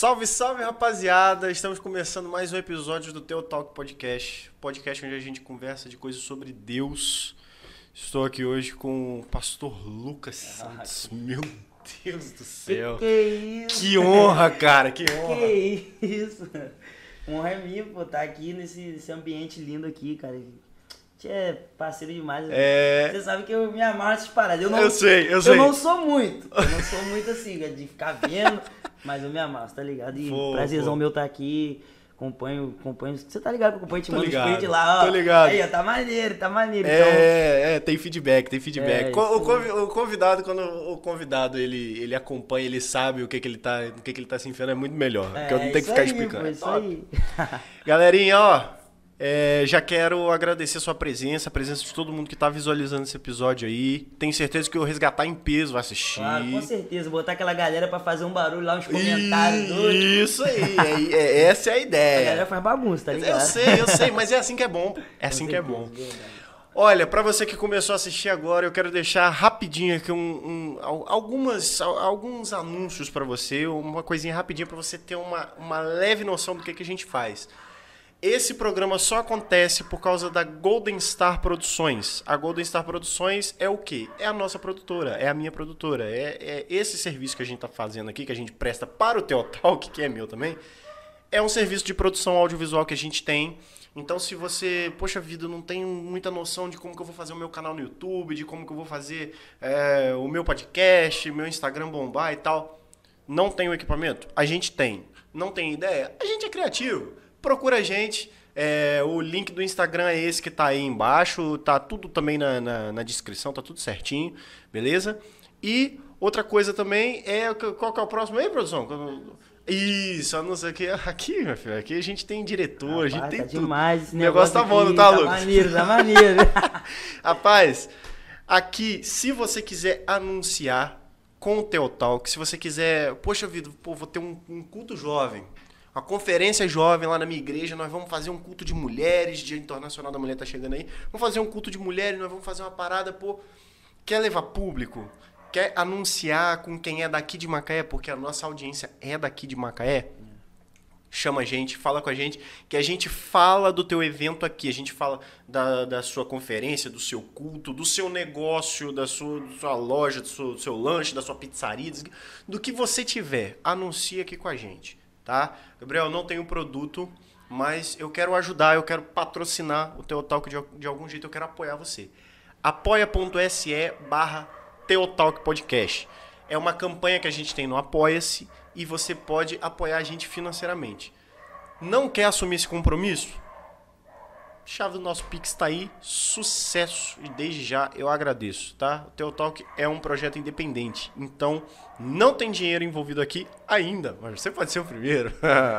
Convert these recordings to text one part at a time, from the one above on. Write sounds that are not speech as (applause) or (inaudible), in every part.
Salve, salve, rapaziada! Estamos começando mais um episódio do Teu Talk Podcast, podcast onde a gente conversa de coisas sobre Deus. Estou aqui hoje com o pastor Lucas Ah, Santos. Meu Deus do céu! Que isso? Que honra, cara, que (laughs) honra! Que isso? Honra é minha, pô, tá aqui nesse, nesse ambiente lindo aqui, cara. É parceiro demais. É. Você sabe que eu me amarro nessas paradas. Eu, não, Eu sei, eu Eu sei. não sou muito. Eu não sou muito assim, de ficar vendo, mas eu me amarro, tá ligado? E Pô, prazerzão pô. meu tá aqui. Acompanho, acompanho. Você tá ligado que acompanho, te mando ligado, os print lá, ó. tô ligado. Aí, ó, tá maneiro, tá maneiro. Então, É, é, tem feedback, tem feedback. É, o, o convidado, quando o convidado ele, ele acompanha, ele sabe o que, que ele tá, o que, que ele tá se enfiando, é muito melhor. porque eu não tenho que ficar aí, explicando. Pô, É isso aí. Galerinha, ó, é, já quero agradecer a sua presença, a presença de todo mundo que tá visualizando esse episódio aí. Tenho certeza que o Resgatar em Peso vai assistir. Claro, com certeza. Botar aquela galera pra fazer um barulho lá, uns comentários doidos. Isso aí, é- é- essa é a A galera ideia. faz bagunça, tá ligado? Eu sei, eu sei, mas é assim que é bom. É assim que é bom. Olha, pra você que começou a assistir agora, eu quero deixar rapidinho aqui um, um- al- algumas, al- alguns anúncios pra você, uma coisinha rapidinha pra você ter uma, uma leve noção do que, que a gente faz. Esse programa só acontece por causa da Golden Star Produções. A Golden Star Produções é o quê? É a nossa produtora, é a minha produtora. É, é esse serviço que a gente tá fazendo aqui, que a gente presta para o Teotalk, que é meu também. É um serviço de produção audiovisual que a gente tem. Então, se você, poxa vida, não tem muita noção de como que eu vou fazer o meu canal no YouTube, de como que eu vou fazer é, o meu podcast, meu Instagram bombar e tal, não tem o equipamento? A gente tem. Não tem ideia? A gente é criativo. Procura a gente. É, o link do Instagram é esse que tá aí embaixo. Tá tudo também na, na, na descrição, tá tudo certinho, beleza? E outra coisa tambem é. Qual que é o próximo aí, produção? Isso, a não ser que. (laughs) Aqui, meu filho, aqui a gente tem diretor, a gente Rapaz, tem tá tudo. demais esse O negócio tá bom, não tá, tá Lucas? maneiro, tá (laughs) maneiro. (laughs) Rapaz, aqui, se você quiser anunciar com o Teotalk, se você quiser, poxa vida, pô, vou ter um, um culto jovem, uma conferência jovem lá na minha igreja, nós vamos fazer um culto de mulheres, Dia Internacional da Mulher tá chegando aí, vamos fazer um culto de mulheres, nós vamos fazer uma parada, pô, quer levar público? Quer anunciar com quem é daqui de Macaé, porque a nossa audiência é daqui de Macaé? chama a gente, fala com a gente, que a gente fala do teu evento aqui, a gente fala da, da sua conferência, do seu culto, do seu negócio, da sua, da sua loja, do seu, do seu lanche, da sua pizzaria, do que você tiver, anuncia aqui com a gente, tá? Gabriel, não tenho produto, mas eu quero ajudar, eu quero patrocinar o teu talk de, de algum jeito, eu quero apoiar você. apoia.se barra Teotalk Podcast. É uma campanha que a gente tem no Apoia-se e você pode apoiar a gente financeiramente. Não quer assumir esse compromisso? Chave do nosso Pix está aí, sucesso e desde já eu agradeço, tá? O Teotalk é um projeto independente, então não tem dinheiro envolvido aqui ainda, mas você pode ser o primeiro.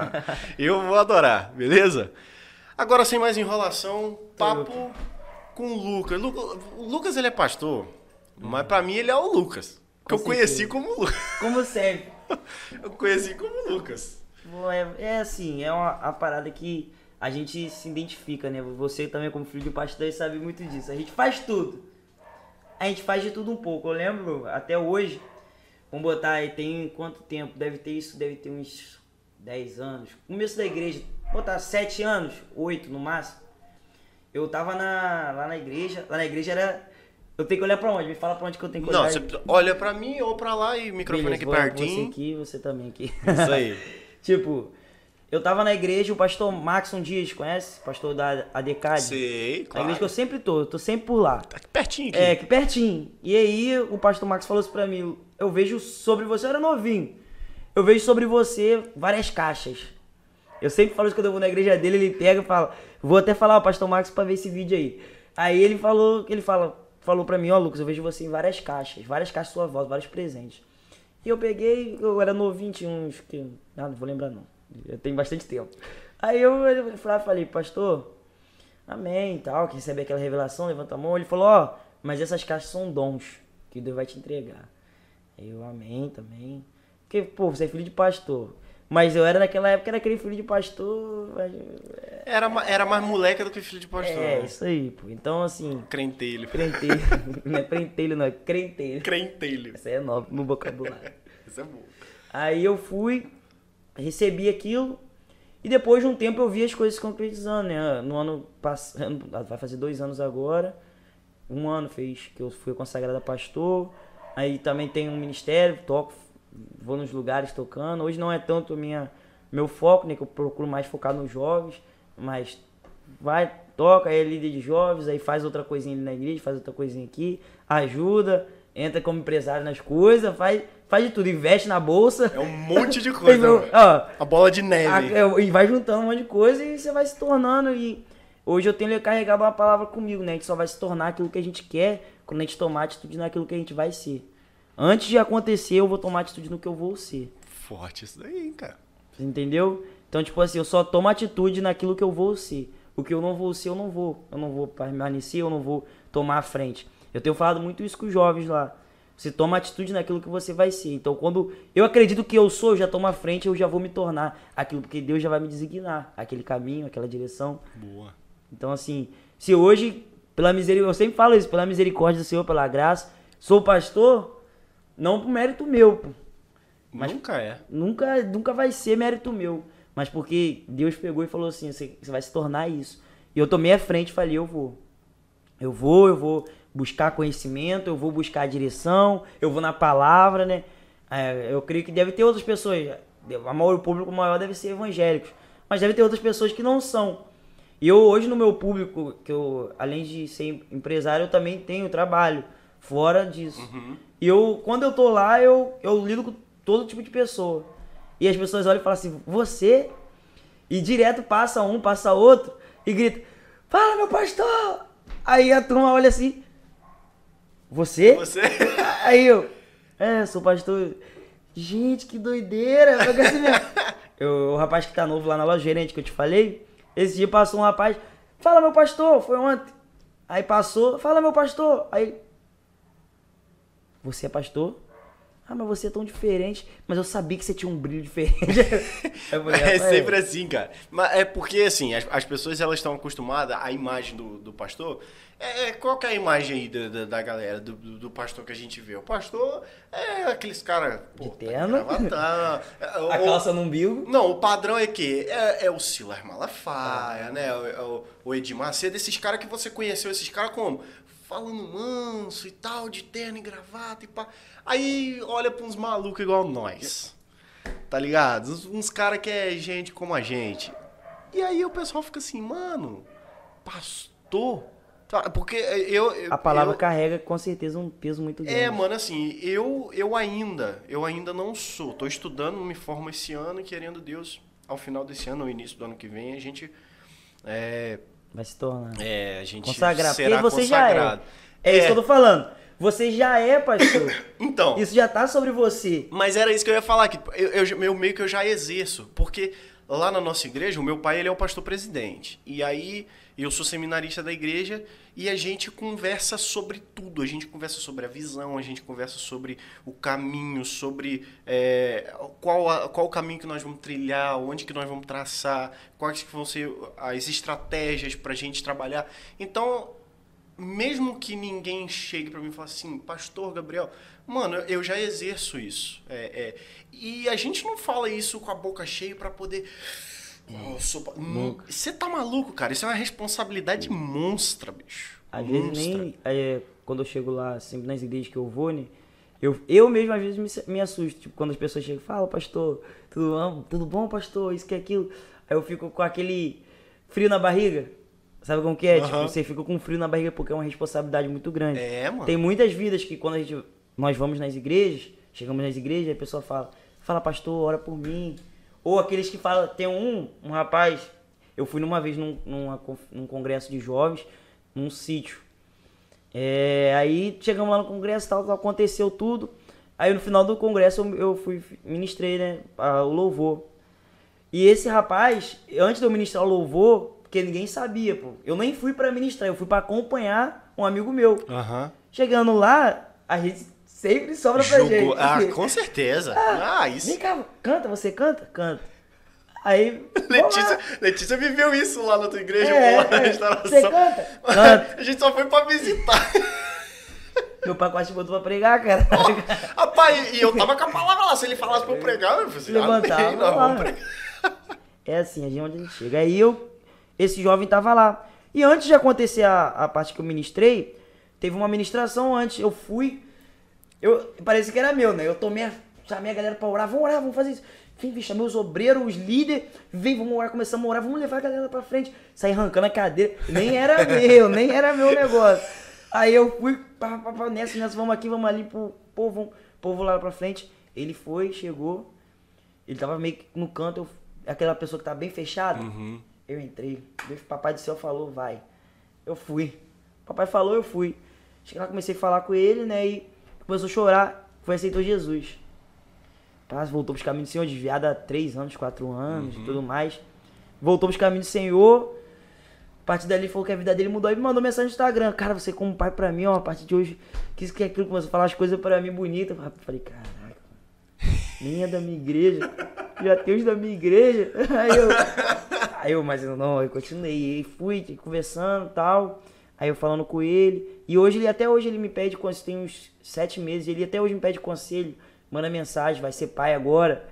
(laughs) eu vou adorar, beleza? Agora sem mais enrolação, papo com o Lucas. Lu- O Lucas ele é pastor, mas pra mim ele é o Lucas. Que eu conheci como Lucas. (laughs) Como sempre. Eu conheci como Lucas. É, é assim, é uma, uma parada que a gente se identifica, né? Você também, como filho de pastor, sabe muito disso. A gente faz tudo. A gente faz de tudo um pouco. Eu lembro, até hoje, vamos botar aí, tem quanto tempo? Deve ter isso, deve ter uns 10 anos. Começo da igreja, botar 7 anos, 8 no máximo. Eu tava na, lá na igreja, lá na igreja era. Eu tenho que olhar pra onde? Me fala pra onde que eu tenho que Não, olhar. você olha pra mim ou pra lá e o microfone Beleza, aqui vou- Você pertinho. aqui, você também aqui. Isso aí. (laughs) tipo, eu tava na igreja, o pastor Maxon Dias, conhece? Pastor da ADCAD. Sei, Na claro. igreja que eu sempre tô, eu tô sempre por lá. Tá aqui pertinho aqui. É, aqui pertinho. E aí o pastor Max falou isso pra mim, eu vejo sobre você, eu era novinho. Eu vejo sobre você várias caixas. Eu sempre falo isso quando eu vou na igreja dele, ele pega e fala, vou até falar ao pastor Max pra ver esse vídeo aí. Aí ele falou, ele fala, falou pra mim, ó Lucas, eu vejo você em várias caixas, várias caixas sua voz, vários presentes. E eu peguei, eu era novinho, tinha uns que. Ah, não vou lembrar não. Já tem bastante tempo. Aí eu, falei, pastor, amém e tal, que recebe aquela revelação, levanta a mão. Ele falou, ó, mas essas caixas são dons que Deus vai te entregar. Aí eu, amém também. Porque, pô, você é filho de pastor. Mas eu era naquela época, era aquele filho de pastor. mas- Era, ma- era mais moleca do que filho de pastor. É, né? isso aí, pô. Então, assim, Crentelho. crentelho. (laughs) não é prentelho, não, é crentelho. Crentelho. Essa é nova no vocabulário. (laughs) Isso é bom. Aí eu fui, recebi aquilo e depois de um tempo eu vi as coisas se concretizando, né? No ano passado, vai fazer dois anos agora, um ano fez que eu fui consagrado a pastor, aí também tenho um ministério, toco, vou nos lugares tocando. Hoje não é tanto minha, meu foco, né? Que eu procuro mais focar nos jovens, mas vai, toca, aí é líder de jovens, aí faz outra coisinha ali na igreja, faz outra coisinha aqui, ajuda, entra como empresário nas coisas, faz faz de tudo, investe na bolsa. É um monte de (laughs) coisa. ó, a bola de neve. A, é, e vai juntando um monte de coisa e você vai se tornando. E hoje eu tenho carregado uma palavra comigo, né? A gente só vai se tornar aquilo que a gente quer quando a gente tomar atitude naquilo que a gente vai ser. Antes de acontecer, eu vou tomar atitude no que eu vou ser. Forte isso daí, cara. Você entendeu? Então, tipo assim, eu só tomo atitude naquilo que eu vou ser. O que eu não vou ser, eu não vou. Eu não vou permanecer, eu não vou tomar a frente. Eu tenho falado muito isso com os jovens lá. Você toma atitude naquilo que você vai ser. Então, quando eu acredito que eu sou, eu já tomo a frente, eu já vou me tornar aquilo, porque Deus já vai me designar aquele caminho, aquela direção. Boa. Então, assim, se hoje, pela misericórdia, eu sempre falo isso, pela misericórdia do Senhor, pela graça, sou pastor, não por mérito meu, pô. Mas nunca é. Nunca, nunca vai ser mérito meu. Mas porque Deus pegou e falou assim: você, você vai se tornar isso. E eu tomei a frente e falei: eu vou. Eu vou, eu vou buscar conhecimento, eu vou buscar direção, eu vou na palavra, né? É, eu creio que deve ter outras pessoas, a maior, o público maior deve ser evangélicos, mas deve ter outras pessoas que não são. E eu hoje no meu público, que eu, além de ser empresário, eu também tenho trabalho fora disso. Uhum. E eu, quando eu tô lá, eu, eu lido com todo tipo de pessoa. E as pessoas olham e falam assim, você? E direto passa um, passa outro e grita, fala meu pastor! Aí a turma olha assim, você? Você? (laughs) Aí eu, é, sou pastor. Gente, que doideira. (laughs) eu, o rapaz que tá novo lá na loja, gerente que eu te falei, esse dia passou um rapaz, fala meu pastor, foi ontem. Aí passou, fala meu pastor. Aí, você é pastor? Ah, mas você é tão diferente. Mas eu sabia que você tinha um brilho diferente. (laughs) falei, é sempre assim, cara. Mas é porque, assim, as, as pessoas elas estão acostumadas à imagem do, do pastor. É, é qual que é a imagem aí da, da, da galera, do, do, pastor que a gente vê? O pastor é aqueles caras... De terno? Tá, a calça no umbigo? Não, o padrão é que é, é o Silas Malafaia, ah. né? O, o, Edir Macedo, esses caras que você conheceu, esses caras como? Falando manso e tal, de terno e gravata e pá... Aí olha pra uns malucos igual nós. Tá ligado? Uns, uns caras que é gente como a gente. E aí o pessoal fica assim, mano, pastor? Tá, porque eu, eu A palavra eu, carrega com certeza um peso muito grande. É, mano, assim, eu, eu ainda, eu ainda não sou. Tô estudando, me formo esse ano, querendo Deus, ao final desse ano, no início do ano que vem, a gente. É, Vai se tornar. É, a gente Consagrar. será você consagrado. já é. É, é isso que eu tô falando. Você já é pastor. (coughs) então. Isso já tá sobre você. Mas era isso que eu ia falar, que eu, eu, eu meio que eu já exerço. Porque lá na nossa igreja, o meu pai ele é o pastor presidente. E aí eu sou seminarista da igreja e a gente conversa sobre tudo. A gente conversa sobre a visão, a gente conversa sobre o caminho, sobre é, qual, a, qual o caminho que nós vamos trilhar, onde que nós vamos traçar, quais que vão ser as estratégias para a gente trabalhar. Então mesmo que ninguém chegue para mim e fale assim, Pastor Gabriel, mano, eu já exerço isso. É, é, e a gente não fala isso com a boca cheia para poder. Você tá maluco, cara? Isso é uma responsabilidade monstra, bicho. Às monstra. vezes nem. É, quando eu chego lá, sempre nas igrejas que eu vou, né? Eu, eu mesmo às vezes me, me assusto. Tipo, quando as pessoas chegam e falam, pastor, tudo, tudo bom, pastor? Isso que é aquilo. Aí eu fico com aquele frio na barriga. Sabe como que é? Uhum. Tipo, você fica com frio na barriga porque é uma responsabilidade muito grande. É, mano. Tem muitas vidas que quando a gente, nós vamos nas igrejas, chegamos nas igrejas, a pessoa fala, fala, pastor, ora por mim. Ou aqueles que falam, tem um, um rapaz, eu fui numa vez num, numa, num congresso de jovens, num sítio. É, aí chegamos lá no congresso, tal, tal, aconteceu tudo. Aí no final do congresso eu, eu fui, ministrei, né, o louvor. E esse rapaz, antes de eu ministrar o louvor, porque ninguém sabia, pô. Eu nem fui para ministrar, eu fui para acompanhar um amigo meu. Uhum. Chegando lá, a gente sempre sobra pra gente. Ah, com certeza. Ah, ah, isso. Vem cá, canta, você canta? Canta. Aí. (laughs) Letícia, Letícia viveu isso lá na tua igreja, é, lá na é. restauração. Você canta? (laughs) Canta. A gente só foi pra visitar. (laughs) Meu pai quase botou pra pregar, cara. Rapaz, e eu tava com a palavra lá. Se ele falasse pra eu pregar, eu falei assim, Levantava, amém, nós lá. vamos pregar. É assim, a gente onde a gente chega. Aí eu, esse jovem tava lá. E antes de acontecer a, a parte que eu ministrei, teve uma ministração antes. Eu fui. Eu, parece que era meu, né? Eu tomei, a- chamei a galera pra orar. Vamos orar, vamos fazer isso. Vem, vem, chamei os obreiros, os líderes. Vem, vamos orar, começamos a orar. Vamos levar a galera pra frente. Saí arrancando a cadeira. Nem era (laughs) meu, nem era meu negócio. Aí eu fui, pá, pá, pá, nessa, nessa, vamos aqui, vamos ali pro povo, povo lá pra frente. Ele foi, chegou. Ele tava meio que no canto, eu, aquela pessoa que tá bem fechada. Eu entrei. Deus, Papai do céu falou, vai. Eu fui. Papai falou, eu fui. Cheguei lá, comecei a falar com ele, né? E começou a chorar. Foi aceitou Jesus. Pá, voltou pros caminhos do Senhor, desviado há três anos, quatro anos e tudo mais. Voltou pros caminhos do Senhor. A partir dali falou que a vida dele mudou e me mandou mensagem no Instagram. Cara, você como pai pra mim, ó, a partir de hoje, que isso que é aquilo, começou a falar as coisas pra mim bonitas. Eu falei, caraca, nem é da minha igreja. Já tem os da minha igreja. (laughs) Aí eu, aí eu mas eu não, eu continuei. E fui conversando e tal. Aí eu falando com ele. E hoje ele, até hoje ele me pede, conselho, tem uns sete meses, ele até hoje me pede conselho, manda mensagem, vai ser pai agora.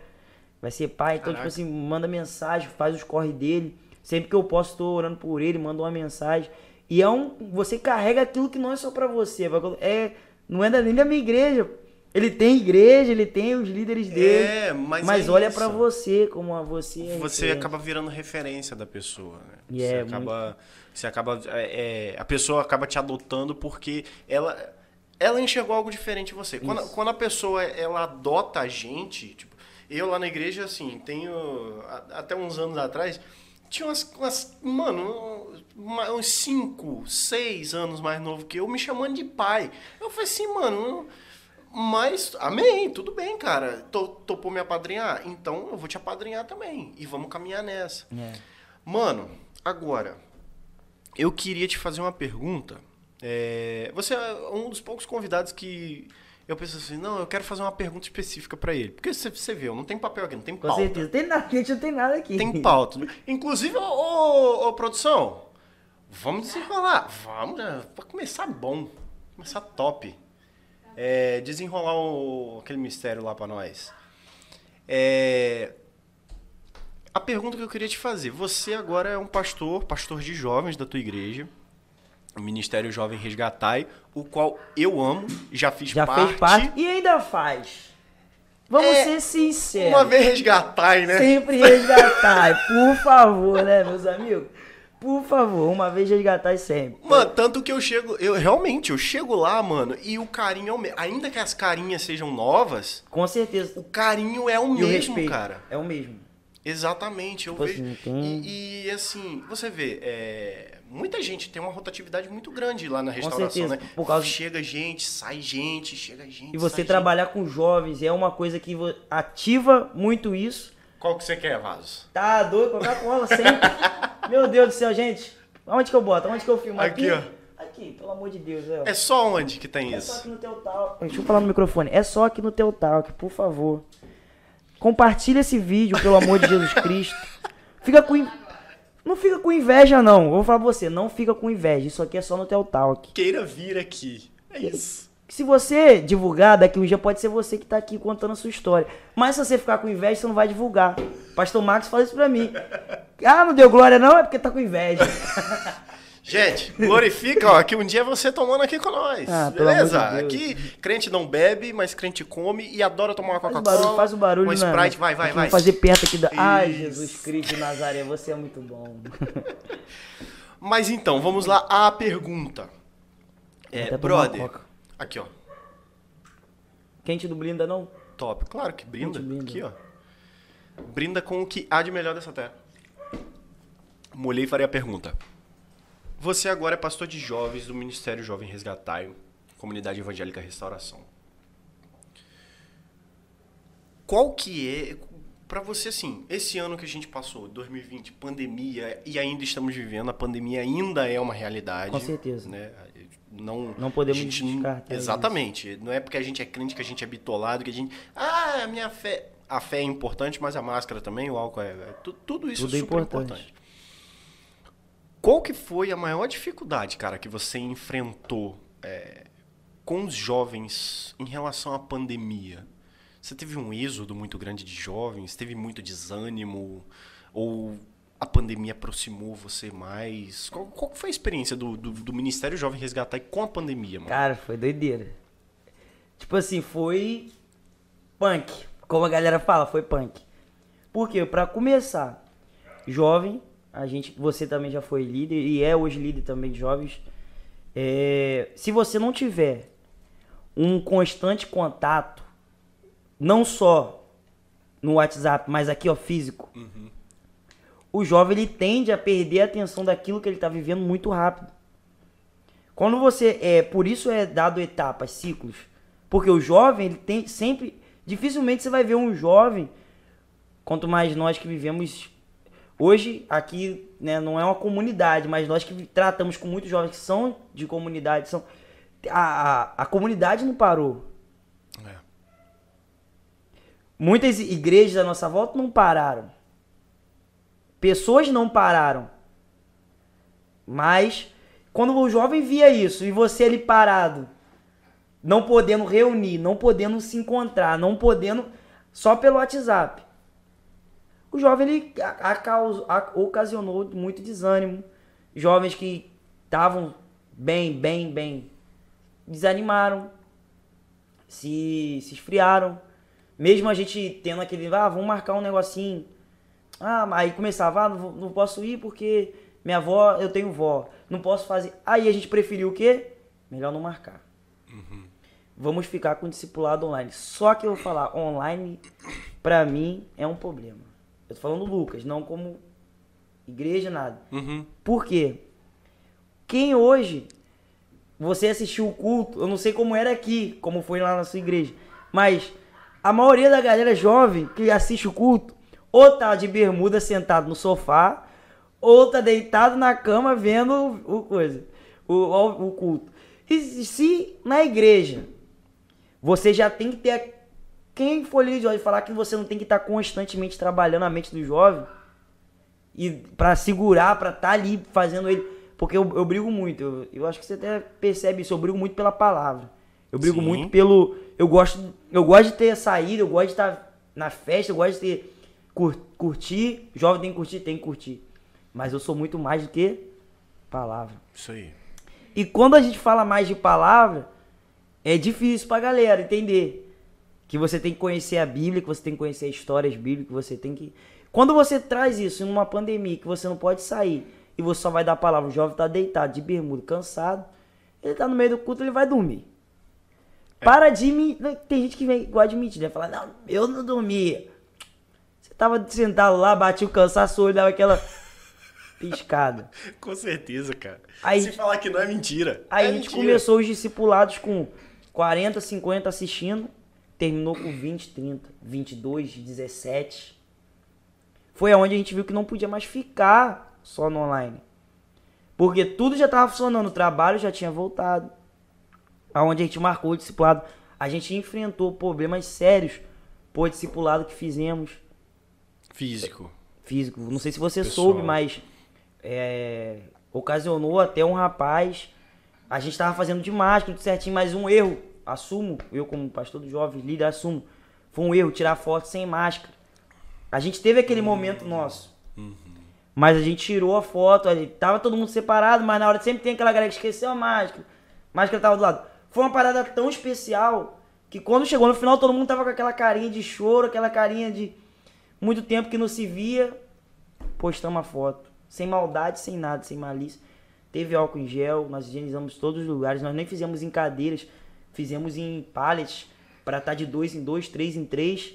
Vai ser pai, então, Caraca. tipo assim, manda mensagem, faz os corre dele. Sempre que eu posso, tô orando por ele, manda uma mensagem. E é um. Você carrega aquilo que não é só pra você. É, não é nem da minha igreja. Ele tem igreja, ele tem os líderes dele. É, mas é olha pra você, como a você. é Você referência. acaba virando referência da pessoa, né? E você é acaba, você acaba, é, é, a pessoa acaba te adotando porque ela, ela enxergou algo diferente em você. Quando, quando a pessoa ela adota a gente, tipo, eu lá na igreja assim, tenho até uns anos atrás tinha umas, umas mano, uns 5, 6 anos mais novo que eu me chamando de pai. Eu falei assim, mano, mas, amém, tudo bem, cara. To- Topou me apadrinhar? Então eu vou te apadrinhar também. E vamos caminhar nessa. É. Mano, agora, eu queria te fazer uma pergunta. É, você é um dos poucos convidados que eu penso assim, não, eu quero fazer uma pergunta específica pra ele. Porque você, você viu, não tem papel aqui, não tem Com pauta. certeza. Tem nada, a gente não tem nada aqui. Tem (laughs) pauta. Inclusive, ô, ô, ô, produção, vamos desenrolar. Vamos, né? Pra começar bom. Começar top. É, desenrolar o- aquele mistério lá pra nós. É, a pergunta que eu queria te fazer. Você agora é um pastor, pastor de jovens da tua igreja. O Ministério Jovem Resgatai, o qual eu amo, já fiz Já parte. fez parte e ainda faz. Vamos É, ser sinceros. Uma vez resgatai, né? Sempre resgatar, por favor, né, meus amigos? Por favor, uma vez resgatar sempre. Mano, tanto que eu chego, eu realmente, eu chego lá, mano, e o carinho é o mesmo. Ainda que as carinhas sejam novas, Com certeza. o carinho é o E o mesmo, respeito. cara. É o mesmo. Exatamente, eu Tipo vejo. assim, tem- E, e, assim, você vê, é, muita gente tem uma rotatividade muito grande lá na restauração, certeza, né? por causa- Chega gente, sai gente, chega gente. E você trabalhar com jovens é uma coisa que ativa muito isso. gente. Qual que você quer, Vaso? Tá doido, Coca-Cola sempre. (laughs) Meu Deus do céu, gente. Onde que eu boto? Onde que eu filmo? Aqui, ó. Aqui, pelo amor de Deus. É. É só onde que tem É só isso? aqui no teu talk. Deixa eu falar no microfone. É só aqui no teu talk, por favor. Compartilha esse vídeo, pelo amor de Jesus Cristo. Fica com. Não fica com inveja, não. Eu vou falar pra você, não fica com inveja. Isso aqui é só no teu talk. Queira vir aqui. É isso. Se você divulgar, daqui um dia pode ser você que tá aqui contando a sua história. Mas se você ficar com inveja, você não vai divulgar. Pastor Marcos fala isso pra mim. Ah, não deu glória não? É porque tá com inveja. Gente, glorifica, ó, que um dia você tomando aqui com nós. Ah, beleza? de aqui, crente não bebe, mas crente come e adora tomar uma Faz o Coca-Cola. barulho, faz o barulho, né? Sprite, vai, vai, vai. Fazer perto aqui da. Ai, Isso. Jesus Cristo de Nazaré, você é muito bom. (laughs) Mas então, vamos lá à pergunta. É, brother. Aqui, ó. Quente do Blinda não? Top. Claro que brinda. Brinda. Aqui, ó. Brinda com o que há de melhor dessa terra. Molhei e farei a pergunta. Você agora é pastor de jovens do Ministério Jovem Resgatai, Comunidade Evangélica Restauração. Qual que é, pra você assim, esse ano que a gente passou, 2020, pandemia, e ainda estamos vivendo, a pandemia ainda é uma realidade. Com certeza. Né? Não, Não podemos gente descartar isso. Exatamente. Não é porque a gente é crente que a gente é bitolado, que a gente. Ah, a minha fé. A fé é importante, mas a máscara também, o álcool é. é tu- tudo isso Tudo é é super importante. importante. Qual que foi a maior dificuldade, cara, que você enfrentou é, com os jovens em relação à pandemia? Você teve um êxodo muito grande de jovens? Teve muito desânimo? Ou a pandemia aproximou você mais? Qual, qual foi a experiência do, do, do Ministério Jovem Resgatar com a pandemia, mano? Cara, foi doideira. Tipo assim, foi punk. Como a galera fala, foi punk. Por quê? Pra começar, jovem, a gente, você também já foi líder e é hoje líder também de jovens. É, se você não tiver um constante contato, não só no WhatsApp, mas aqui ó físico, Uhum. o jovem ele tende a perder a atenção daquilo que ele está vivendo muito rápido. Quando você é, por isso é dado etapas, ciclos, porque o jovem ele tem sempre, dificilmente você vai ver um jovem, quanto mais nós que vivemos hoje aqui, né, não é uma comunidade, mas nós que tratamos com muitos jovens que são de comunidade, são a, a, a comunidade não parou. É. Muitas igrejas à nossa volta não pararam. Pessoas não pararam. Mas quando o jovem via isso e você ali parado, não podendo reunir, não podendo se encontrar, não podendo só pelo WhatsApp. O jovem ele a- a a- ocasionou muito desânimo. Jovens que estavam bem, bem, bem desanimaram, se, se esfriaram. Mesmo a gente tendo aquele, ah, vamos marcar um negocinho. Ah, mas aí começava, ah, não, não posso ir porque minha avó, eu tenho vó. Não posso fazer. Aí a gente preferiu o quê? Melhor não marcar. Vamos ficar com o discipulado online. Só que eu vou falar, online, pra mim, é um problema. Eu tô falando Lucas, não como igreja, nada. Uhum. Por quê? Quem hoje você assistiu o culto, eu não sei como era aqui, como foi lá na sua igreja, mas a maioria da galera jovem que assiste o culto, ou tá de bermuda sentado no sofá, ou tá deitado na cama vendo o, coisa, o, o, o culto. E se na igreja você já tem que ter. Quem for líder de jovem falar que você não tem que estar constantemente trabalhando a mente do jovem e para segurar, para estar ali fazendo ele. Porque eu, eu brigo muito, eu, eu acho que você até percebe isso, eu brigo muito pela palavra. Eu brigo Sim. muito pelo. Eu gosto, eu gosto de ter saído, eu gosto de estar na festa, eu gosto de ter. Cur, curtir. Jovem tem que curtir, tem que curtir. Mas eu sou muito mais do que palavra. Isso aí. E quando a gente fala mais de palavra, é difícil pra galera entender. Que você tem que conhecer a Bíblia, que você tem que conhecer histórias bíblicas, que você tem que. Quando você traz isso numa pandemia, que você não pode sair e você só vai dar a palavra, o jovem tá deitado, de bermuda, cansado, ele tá no meio do culto, ele vai dormir. Para de me. Tem gente que vem, de mentir, né? Falar, não, eu não dormia. Você tava sentado lá, batia o cansaço, olho dava aquela (laughs) piscada. Com certeza, cara. Aí- Se falar que não é mentira. Aí é a gente mentira. começou os discipulados com 40, 50 assistindo, terminou com 20, 30, 22, 17. Foi aonde a gente viu que não podia mais ficar só no online. Porque tudo já estava funcionando, o trabalho já tinha voltado. Aonde a gente marcou o discipulado, a gente enfrentou problemas sérios por discipulado que fizemos Físico. físico. Não sei se você Pessoal. soube, mas é, ocasionou até um rapaz. A gente tava fazendo de máscara, tudo certinho, mas um erro, assumo, eu como pastor do jovem, líder, assumo. Foi um erro tirar foto sem máscara. A gente teve aquele momento nosso. Mas a gente tirou a foto, ali, tava todo mundo separado, mas na hora sempre tem aquela galera que esqueceu a máscara. A máscara tava do lado. Foi uma parada tão especial que quando chegou no final todo mundo tava com aquela carinha de choro, aquela carinha de muito tempo que não se via. Postamos a foto. Sem maldade, sem nada, sem malícia. Teve álcool em gel, nós higienizamos todos os lugares. Nós nem fizemos em cadeiras, fizemos em pallets para estar de dois em dois, três em três,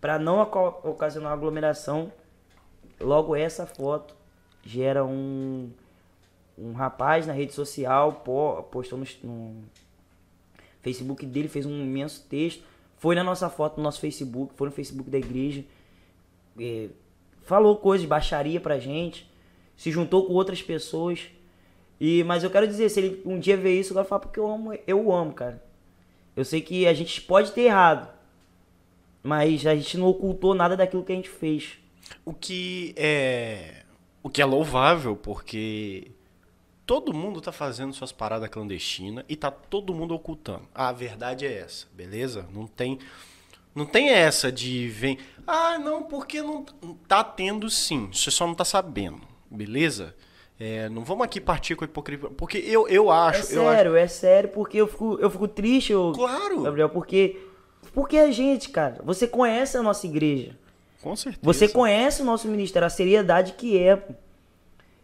para não ocasionar aglomeração. Logo essa foto gera um um rapaz na rede social po- postou no, no Facebook dele, fez um imenso texto, foi na nossa foto no nosso Facebook, foi no Facebook da igreja, eh, falou coisas, baixaria pra gente, se juntou com outras pessoas. E, mas eu quero dizer, se ele um dia ver isso, vai falar porque eu amo, eu amo, cara. Eu sei que a gente pode ter errado, mas a gente não ocultou nada daquilo que a gente fez. O que é. O que é louvável, porque todo mundo tá fazendo suas paradas clandestinas e tá todo mundo ocultando. A verdade é essa, beleza? Não tem não tem essa de vem, ah, não, porque não tá tendo sim, você só não tá sabendo, beleza? É, não vamos aqui partir com a hipocrisia, porque eu, eu acho... É sério, acho... é sério, porque eu fico, eu fico triste, eu, Claro! Gabriel, porque, porque a gente, cara, você conhece a nossa igreja, Com certeza. você conhece o nosso ministério, a seriedade que é,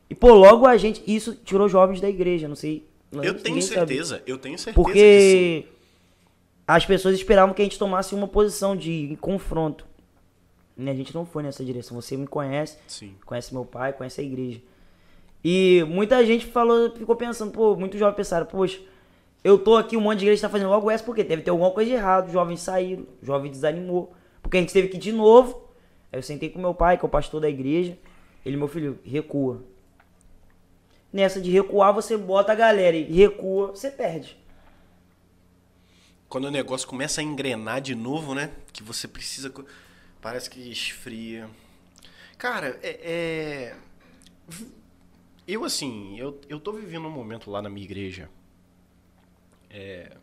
e pô, logo a gente, isso tirou jovens da igreja, não sei... não- Eu tenho ninguém sabe. certeza, eu tenho certeza. Porque as pessoas esperavam que a gente tomasse uma posição de confronto. E a gente não foi nessa direção. Você me conhece, Sim. conhece meu pai, conhece a igreja. E muita gente falou, ficou pensando, pô, muitos jovens pensaram, poxa, eu tô aqui, um monte de igreja tá fazendo logo essa, porque deve ter alguma coisa de errado, jovens saíram, jovem desanimou. Porque a gente teve que ir de novo. Aí eu sentei com meu pai, que é o pastor da igreja. Ele, meu filho, recua. Nessa de recuar, você bota a galera e recua, você perde. Quando o negócio começa a engrenar de novo, né? Que você precisa. Parece que esfria. Cara, é. é- Eu, assim, eu, eu tô vivendo um momento lá na minha igreja. É,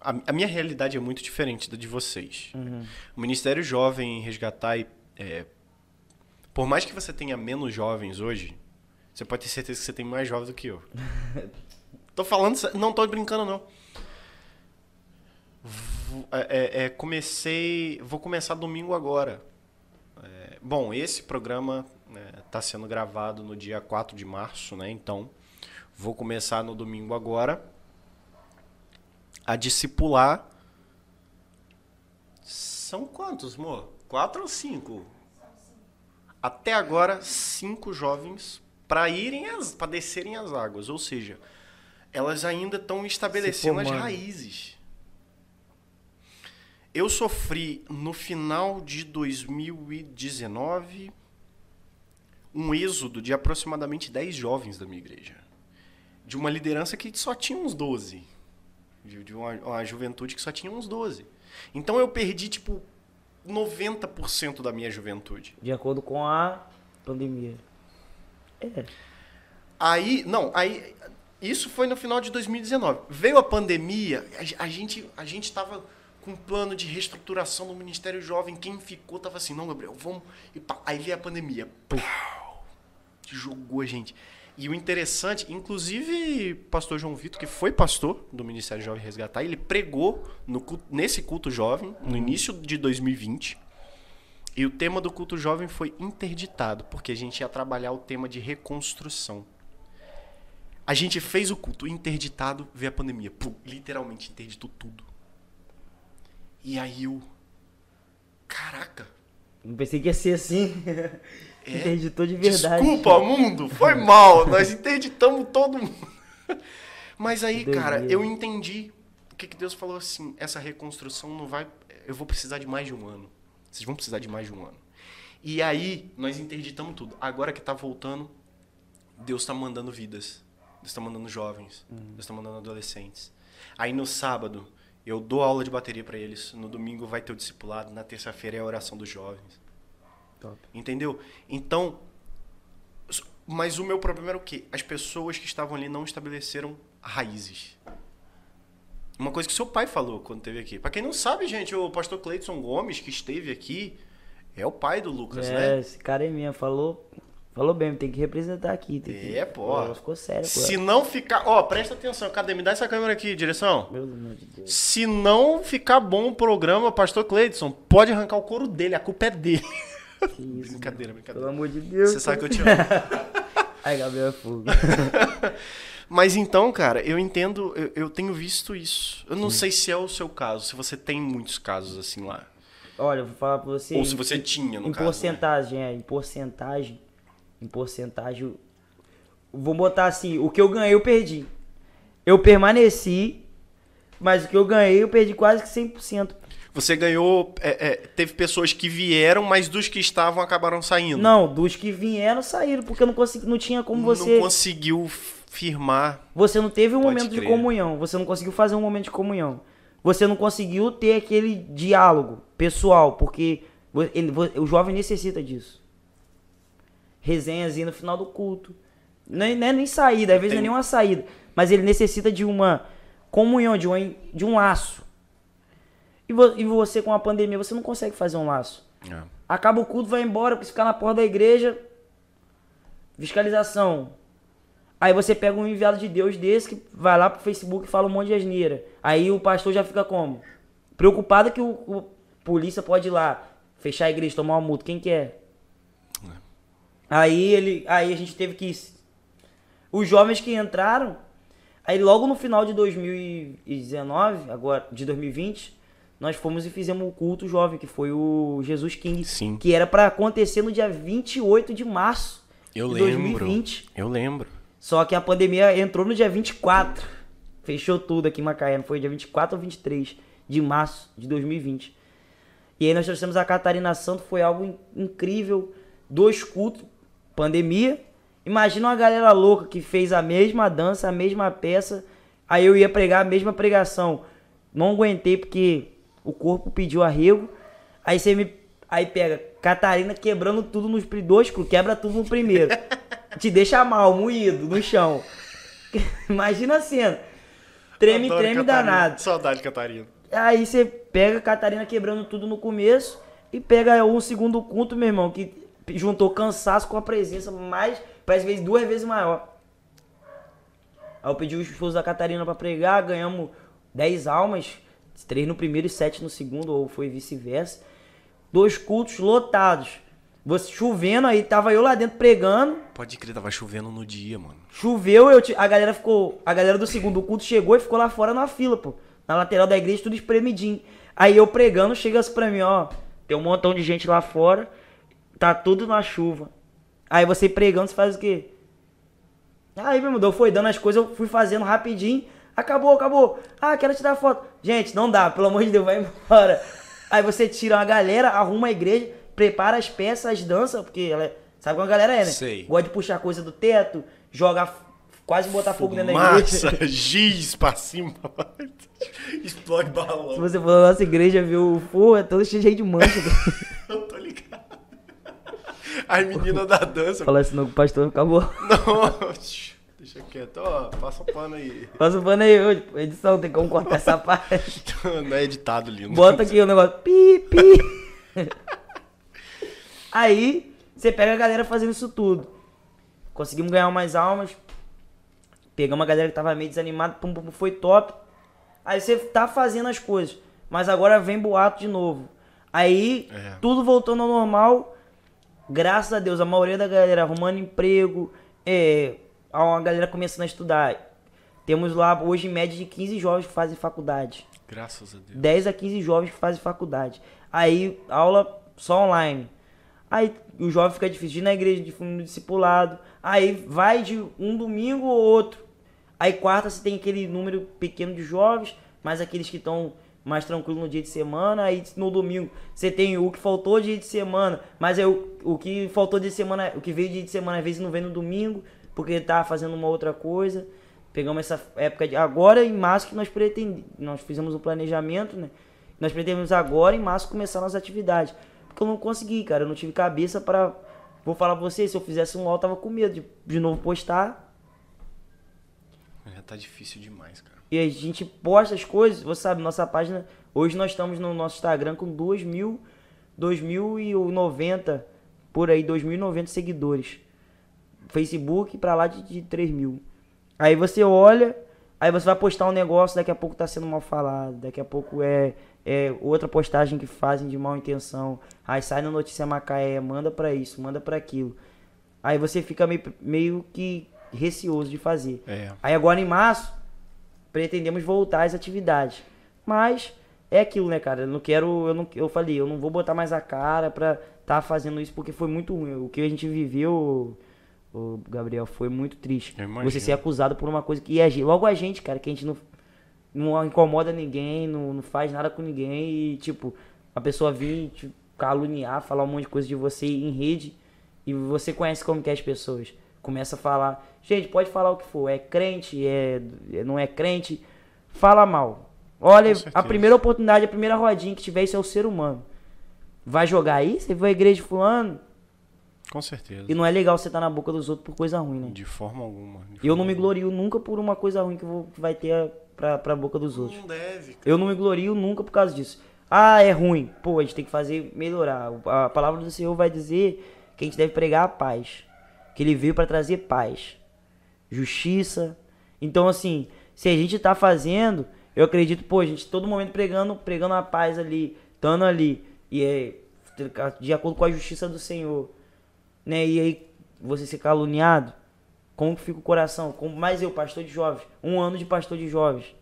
A, a minha realidade é muito diferente da de vocês. O Ministério Jovem Resgatar, é, por mais que você tenha menos jovens hoje, você pode ter certeza que você tem mais jovens do que eu. (laughs) tô falando, não tô brincando não. V- é, é, é, comecei, vou começar domingo agora. É, bom, esse programa está sendo gravado no dia 4 de março, né? Então, vou começar no domingo agora a discipular. São quantos, amor? Quatro ou cinco? Até agora, cinco jovens para irem para descerem as águas, ou seja, elas ainda estão estabelecendo as raízes. Eu sofri no final de 2019 um êxodo de aproximadamente 10 jovens da minha igreja. De uma liderança que só tinha uns 12. De, uma, uma juventude que só tinha uns 12. Então eu perdi, tipo, 90% da minha juventude. De acordo com a pandemia. É. Aí, não, aí isso foi no final de 2019. Veio a pandemia, a, a gente a gente tava com um plano de reestruturação do Ministério Jovem, quem ficou tava assim, não, Gabriel, vamos e pá. Aí veio a pandemia. Pau, jogou a gente. E o interessante, inclusive, pastor João Vitor, que foi pastor do Ministério Jovem Resgatar, ele pregou culto- nesse culto jovem, no início de 2020. E o tema do culto jovem foi interditado, porque a gente ia trabalhar o tema de reconstrução. A gente fez o culto interditado, veio a pandemia. Pum, literalmente interditou tudo. E aí eu. Caraca! Não pensei que ia ser assim. É? Interditou de verdade. Desculpa, mundo, foi mal. Nós interditamos todo mundo. Mas aí, Que cara, doideira. eu entendi o que, que Deus falou assim: essa reconstrução não vai. Eu vou precisar de mais de um ano. Vocês vão precisar de mais de um ano. E aí, nós interditamos tudo. Agora que tá voltando, Deus tá mandando vidas. Deus tá mandando jovens. Uhum. Deus tá mandando adolescentes. Aí no sábado, eu dou aula de bateria para eles. No domingo vai ter o discipulado. Na terça-feira é a oração dos jovens. Top. Entendeu? Então, mas o meu problema era o quê? As pessoas que estavam ali não estabeleceram raízes. Uma coisa que seu pai falou quando esteve aqui. Pra quem não sabe, gente, o pastor Cleiton Gomes, que esteve aqui, é o pai do Lucas, É, né? esse cara é minha, falou, falou bem, tem que representar aqui. Tem que, É, pô. Ela ficou sério, pô. Se não ficar. Ó, presta atenção. Cadê? Me dá essa câmera aqui, direção. Meu amor de Deus. Se não ficar bom o programa, pastor Cleiton, pode arrancar o couro dele. A culpa é dele. Que isso, (laughs) brincadeira, Pelo brincadeira. amor de Deus. Você sabe que eu te amo. (laughs) Ai, Gabriel é fogo. (laughs) Mas então, cara, eu entendo, eu, eu tenho visto isso. Eu não sei se é o seu caso, se você tem muitos casos assim lá. Olha, eu vou falar pra você. Ou se em- você tinha, no em caso. né? porcentagem, é, em porcentagem. Em porcentagem. Vou botar assim, o que eu ganhei eu perdi. Eu permaneci, mas o que eu ganhei eu perdi quase que 100%. Você ganhou. é, é, teve pessoas que vieram, mas dos que estavam acabaram saindo. Não, dos que vieram saíram, porque não consegui, não tinha como você. Não conseguiu firmar. Você não teve um Pode momento de crer. comunhão, você não conseguiu fazer um momento de comunhão. Você não conseguiu ter aquele diálogo pessoal, porque o jovem necessita disso. Resenhas no final do culto. Nem, não é nem saída, às vezes Tem- não é nenhuma saída. Mas ele necessita de uma comunhão, de um, de um laço. E, vo- e você com a pandemia, você não consegue fazer um laço. É. Acaba o culto, vai embora, porque se ficar na porta da igreja, fiscalização. Aí você pega um enviado de Deus desse que vai lá pro Facebook e fala um monte de asneira. Aí o pastor já fica como? Preocupado que o, o polícia pode ir lá, fechar a igreja, tomar uma multa. Quem quer? Aí ele, aí a gente teve que os jovens que entraram, aí logo no final de 2019, agora de 2020, nós fomos e fizemos o culto jovem, que foi o Jesus King, Sim. que era pra acontecer no dia 28 de março Eu de lembro. 2020. Eu lembro. Só que a pandemia entrou no dia 24. Fechou tudo aqui em Macaé, não foi dia 24 ou 23 de março de 2020. E aí nós trouxemos a Catarina Santo, foi algo in- incrível. Dois cultos, pandemia. Imagina uma galera louca que fez a mesma dança, a mesma peça. Aí eu ia pregar a mesma pregação. Não aguentei porque o corpo pediu arrego. Aí você me. Aí pega Catarina quebrando tudo nos dois quebra tudo no primeiro. (laughs) Te deixa mal, moído, no chão. (laughs) Imagina a cena. Treme, Adoro treme Catarina. danado. Saudade, Catarina. Aí você pega Catarina quebrando tudo no começo e pega um segundo culto, meu irmão, que juntou cansaço com a presença mais, parece vezes duas vezes maior. Aí eu pedi os shows da Catarina pra pregar, ganhamos 10 almas, três no primeiro e sete no segundo, ou foi vice-versa. Dois cultos lotados. Você chovendo, aí tava eu lá dentro pregando, Pode crer, tava chovendo no dia, mano. Choveu, eu, a galera ficou. A galera do segundo culto chegou e ficou lá fora na fila, pô. Na lateral da igreja, tudo espremidinho. Aí eu pregando, chega assim pra mim, ó. Tem um montão de gente lá fora. Tá tudo na chuva. Aí você pregando, você faz o quê? Aí, meu eu fui dando as coisas, eu fui fazendo rapidinho. Acabou, acabou. Ah, quero tirar foto. Gente, não dá, pelo amor de Deus, vai embora. Aí você tira uma galera, arruma a igreja, prepara as peças, as danças, porque ela é- sabe como a galera é, né? Sei. Gosta de puxar coisa do teto, joga, quase botar fogo dentro da igreja. (laughs) Giz pra cima. (laughs) Explode Se balão. você for na nossa igreja ver o forro, é todo cheio de mancha. (laughs) Eu tô ligado. As meninas da dança. Falar assim, não, que o pastor acabou. (laughs) Não, deixa quieto. Ó, passa o pano aí. Passa o pano aí, ô, edição, tem como cortar essa (laughs) parte. Não é editado, lindo. Bota aqui o negócio, pi, pi. (laughs) Aí, você pega a galera fazendo isso tudo. Conseguimos ganhar umas almas. Pegamos a galera que tava meio desanimada, pum, pum, pum, foi top. Aí você tá fazendo as coisas. Mas agora vem boato de novo. Aí, É. tudo voltando ao normal. Graças a Deus, a maioria da galera arrumando emprego. É, uma galera começando a estudar. Temos lá hoje em média de 15 jovens que fazem faculdade. Graças a Deus. 10 a 15 jovens que fazem faculdade. Aí, aula só online. Aí, o jovem fica difícil de ir na igreja, de no discipulado. Aí, vai de um domingo ou outro. Aí, quarta, você tem aquele número pequeno de jovens, mas aqueles que estão mais tranquilos no dia de semana. Aí, no domingo, você tem o que faltou dia de semana, mas aí o, o que faltou de semana, o que veio dia de semana, às vezes não vem no domingo, porque tá fazendo uma outra coisa. Pegamos essa época de agora em março que nós pretendemos, nós fizemos o planejamento, né? Nós pretendemos agora em março começar nossas atividades. Porque eu não consegui, cara, eu não tive cabeça pra vou falar pra você, se eu fizesse um LOL, eu tava com medo de de novo postar. É, tá difícil demais, cara. E a gente posta as coisas, você sabe, nossa página, hoje nós estamos no nosso Instagram com 2 mil, 2.090, por aí, 2.090 seguidores. Facebook pra lá de, de 3 mil. Aí você olha, aí você vai postar um negócio, daqui a pouco tá sendo mal falado, daqui a pouco é, é outra postagem que fazem de mal intenção. Aí sai na notícia Macaé, manda pra isso, manda pra aquilo. Aí você fica meio, meio que receoso de fazer. É. Aí agora em março, pretendemos voltar às atividades. Mas é aquilo, né, cara? Eu não quero. Eu, não, eu falei, eu não vou botar mais a cara pra tá fazendo isso porque foi muito ruim. O que a gente viveu, o Gabriel, foi muito triste. Você ser acusado por uma coisa que e a gente, logo a gente, cara, que a gente não, não incomoda ninguém, não, não faz nada com ninguém e, tipo, a pessoa vir te caluniar, falar um monte de coisa de você em rede e você conhece como que é as pessoas. Começa a falar, gente, pode falar o que for, é crente, é, é- não é crente, fala mal. Olha, a primeira oportunidade, a primeira rodinha que tiver, isso é o ser humano. Vai jogar aí? Você vai à igreja de fulano? Com certeza. E não é legal você estar na boca dos outros por coisa ruim, né? De forma alguma. de eu não me alguma. glorio nunca por uma coisa ruim que, vou- que vai ter pra, pra boca dos outros. Não deve. Eu não me glorio nunca por causa disso. Ah, é ruim. Pô, a gente tem que fazer melhorar. A palavra do Senhor vai dizer que a gente deve pregar a paz. Que ele veio para trazer paz, justiça. Então, assim, se a gente tá fazendo, eu acredito, pô, a gente todo momento pregando, pregando a paz ali, estando ali, e é de acordo com a justiça do Senhor, né? E aí você ser caluniado, como que fica o coração? Como mais eu, pastor de jovens, um ano de pastor de jovens.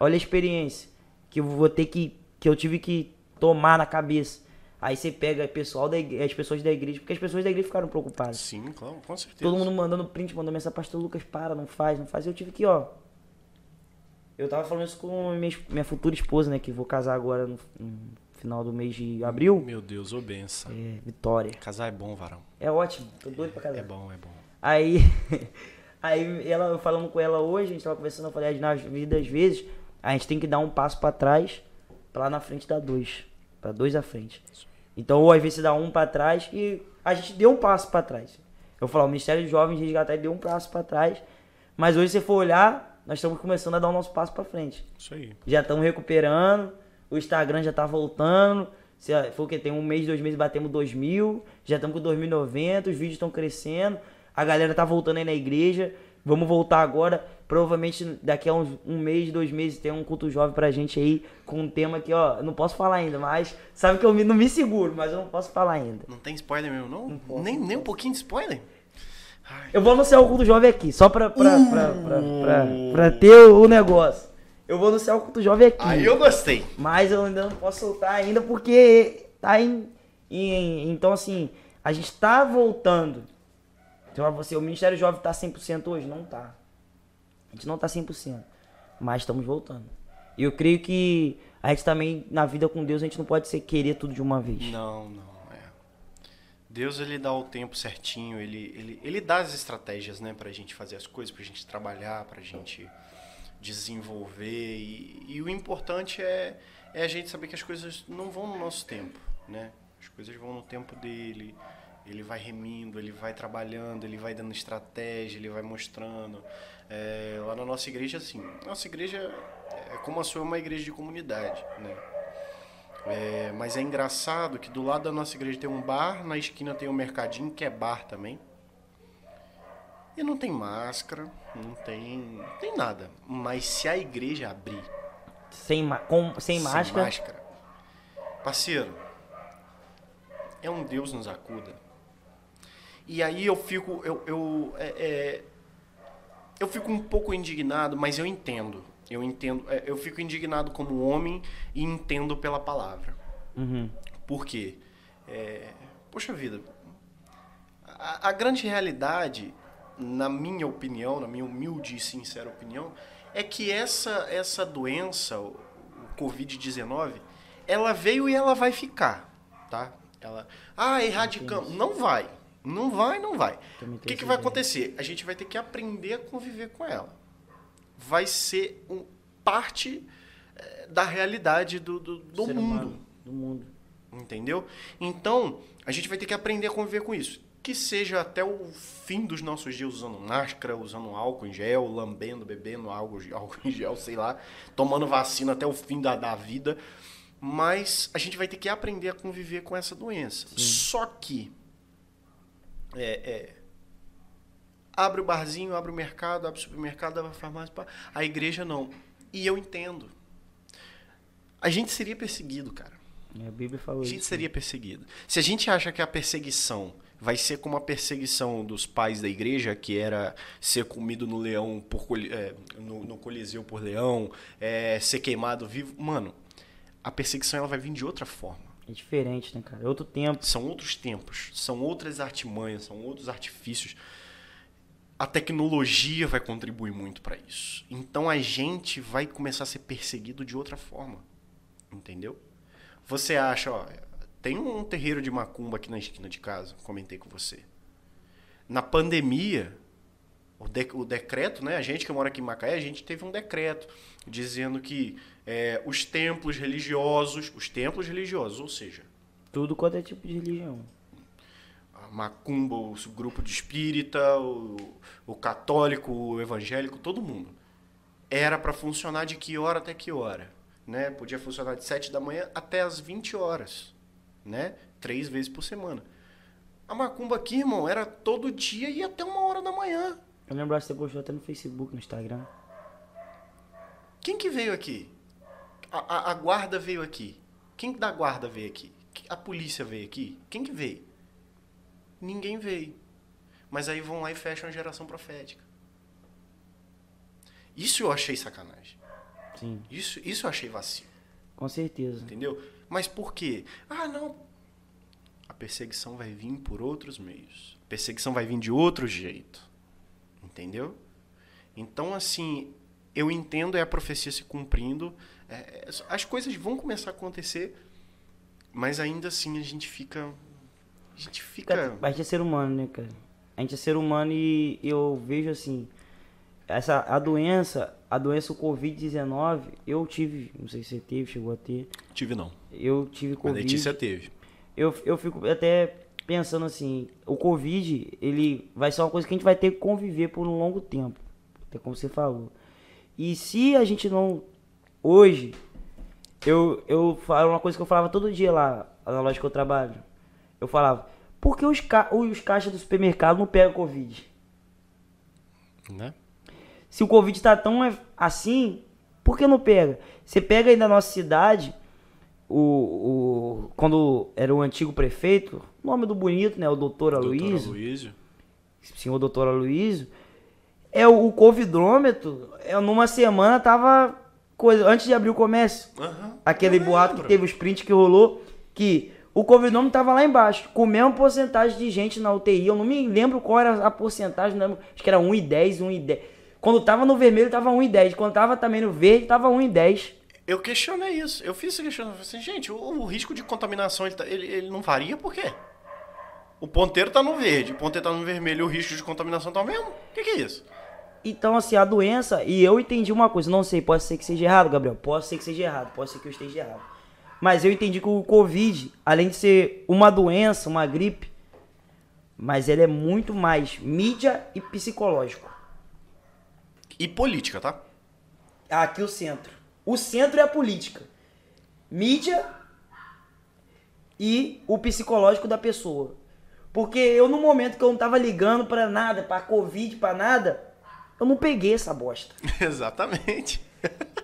Olha a experiência que eu vou ter que que eu tive que tomar na cabeça. Aí você pega pessoal da igre- as pessoas da igreja, porque as pessoas da igreja ficaram preocupadas. Sim, claro, com certeza. Todo mundo mandando print, mandando mensagem, pastor Lucas, para, não faz, não faz. Eu tive que, ó. Eu tava falando isso com minha, minha futura esposa, né? Que vou casar agora no, final do mês de abril. Meu Deus, ô benção. É, Vitória. Casar é bom, varão. É ótimo, tô doido pra casar. É bom, é bom. Aí, (laughs) aí ela, falando com ela hoje, a gente tava conversando, eu falei, "Ah, na vida às vezes, a gente tem que dar um passo pra trás, pra lá na frente dar dois. Pra dois à frente. Então, ou às vezes você dá um pra trás e a gente deu um passo pra trás. Eu falo, o Ministério de Jovens Resgatar deu um passo pra trás, mas hoje se você for olhar, nós estamos começando a dar o nosso passo pra frente. Isso aí. Já estamos recuperando, o Instagram já tá voltando. Se foi o que? Tem um mês, dois meses, batemos 2 mil, já estamos com 2.090, os vídeos estão crescendo, a galera tá voltando aí na igreja. Vamos voltar agora. Provavelmente daqui a uns, um mês, dois meses, tem um culto jovem pra gente aí com um tema que, ó, não posso falar ainda, mas sabe que eu me- não me seguro, mas eu não posso falar ainda. Não tem spoiler mesmo, não? posso, nem, não nem um pouquinho de spoiler? Eu vou anunciar o culto jovem aqui, só pra, pra, pra, pra, pra, pra ter o, o negócio. Eu vou anunciar o culto jovem aqui. Aí eu gostei. Mas eu ainda não posso soltar ainda porque tá em, em- Então, assim, a gente tá voltando. Então, você, o Ministério Jovem tá 100% hoje? Não tá. A gente não tá 100%. Mas estamos voltando. E eu creio que a gente também, na vida com Deus, a gente não pode ser querer tudo de uma vez. Não, não, é. Deus, ele dá o tempo certinho, ele, ele, ele dá as estratégias, né, pra gente fazer as coisas, pra gente trabalhar, pra gente desenvolver. E, e o importante é, é a gente saber que as coisas não vão no nosso tempo, né? As coisas vão no tempo dele. Ele vai remindo, ele vai trabalhando, ele vai dando estratégia, ele vai mostrando. É, lá na nossa igreja, assim, nossa igreja é como a sua é uma igreja de comunidade, né? É, mas é engraçado que do lado da nossa igreja tem um bar, na esquina tem um mercadinho que é bar também. E não tem máscara, não tem, não tem nada. Mas se a igreja abrir Sem, com, sem máscara. parceiro, é um Deus nos acuda. E aí eu fico, eu, eu, é, é, eu fico um pouco indignado, mas eu entendo. Eu entendo, é, eu fico indignado como homem e entendo pela palavra. Uhum. Por quê? É, poxa vida, a, a grande realidade, na minha opinião, na minha humilde e sincera opinião, é que essa, essa doença, o, o Covid-19, ela veio e ela vai ficar, tá? Ela, ah, erradicamos. Não vai. Não vai, não vai. O que, que vai acontecer? A gente vai ter que aprender a conviver com ela. Vai ser um, parte eh, da realidade do, do, do mundo. humano, Do mundo. Entendeu? Então, a gente vai ter que aprender a conviver com isso. Que seja até o fim dos nossos dias usando máscara, usando álcool em gel, lambendo, bebendo álcool, (laughs) álcool em gel, sei lá, tomando vacina até o fim da, da vida. Mas a gente vai ter que aprender a conviver com essa doença. Só que é, é, abre o barzinho, abre o mercado, abre o supermercado, abre a farmácia, a igreja não. E eu entendo. A gente seria perseguido, cara. É, A Bíblia falou A gente isso. seria perseguido. Se a gente acha que a perseguição vai ser como a perseguição dos pais da igreja, que era ser comido no leão por é, no, no coliseu por leão, é, ser queimado vivo, mano, a perseguição ela vai vir de outra forma. É diferente, né, cara? É outro tempo. São outros tempos, são outras artimanhas, são outros artifícios. A tecnologia vai contribuir muito para isso. Então a gente vai começar a ser perseguido de outra forma. Entendeu? Você acha, ó, tem um terreiro de macumba aqui na esquina de casa, comentei com você. Na pandemia, o, de- o decreto, né? A gente que mora aqui em Macaé, a gente teve um decreto dizendo que é, os templos religiosos, os templos religiosos, ou seja, Tudo quanto é tipo de religião. a macumba, o grupo de espírita, o, o católico, o evangélico, todo mundo. Era para funcionar de que hora até que hora? Né? Podia funcionar de 7 da manhã até as 20 horas. Né? Três vezes por semana. A macumba aqui, irmão, era todo dia e até uma hora da manhã. Eu lembro que você postou até no Facebook, no Instagram. Quem que veio aqui? A, a, a, guarda veio aqui. Quem da guarda veio aqui? A polícia veio aqui? Quem que veio? Ninguém veio. Mas aí vão lá e fecham a geração profética. Isso eu achei sacanagem. Sim. Isso, isso eu achei vacilo. Com certeza. Entendeu? Mas por quê? Ah, não. A perseguição vai vir por outros meios. A perseguição vai vir de outro jeito. Entendeu? Então, assim, eu entendo é a profecia se cumprindo. É, as coisas vão começar a acontecer, mas ainda assim a gente fica. A gente fica. A gente é ser humano, né, cara? A gente é ser humano e eu vejo assim. Essa, a doença, a doença o Covid-19, eu tive, não sei se você teve, chegou a ter. Tive não. Eu tive Covid. A Letícia teve. Eu, eu fico até pensando assim, o Covid, ele vai ser uma coisa que a gente vai ter que conviver por um longo tempo. Até como você falou. E se a gente não. Hoje, eu, eu falo uma coisa que eu falava todo dia lá, na loja que eu trabalho. Eu falava, por que os, ca os caixas do supermercado não pegam Covid? Né? Se o Covid tá tão assim, por que não pega? Você pega aí na nossa cidade, o, o, quando era o antigo prefeito, nome do bonito, né? O doutor Aloysio. Senhor doutor Aloysio. É o, o covidrômetro, é, numa semana tava coisa, antes de abrir o comércio. Uhum, aquele boato que teve o sprint que rolou, que o covidrômetro tava lá embaixo, com a mesma porcentagem de gente na UTI. Eu não me lembro qual era a porcentagem, não lembro, acho que era 1,10, 1,10. Quando tava no vermelho, tava 1,10. Quando tava também no verde, tava 1,10. Eu questionei isso. Eu fiz esse questionamento. Assim, gente, o, o, risco de contaminação ele, tá, ele, ele, não varia por quê? O ponteiro tá no verde, o ponteiro tá no vermelho, o risco de contaminação tá o mesmo? O que, que é isso? Então, assim, a doença, e eu entendi uma coisa, não sei, pode ser que seja errado, Gabriel, pode ser que seja errado, pode ser que eu esteja errado. Mas eu entendi que o Covid, além de ser uma doença, uma gripe, mas ele é muito mais mídia e psicológico. E política, tá? Aqui o centro. O centro é a política. Mídia e o psicológico da pessoa. Porque eu, no momento que eu não tava ligando para nada, para Covid, para nada, eu não peguei essa bosta. (laughs) Exatamente.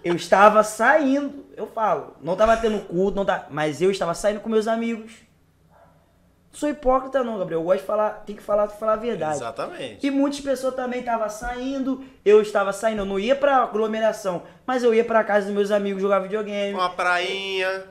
eu estava saindo, eu falo, não estava tendo culto, não tá, mas eu estava saindo com meus amigos. Não sou hipócrita não, Gabriel. Eu gosto de falar, tem que falar, falar a verdade. Exatamente. E muitas pessoas também estavam saindo, eu estava saindo, eu não ia pra aglomeração, mas eu ia pra casa dos meus amigos jogar videogame. Uma prainha.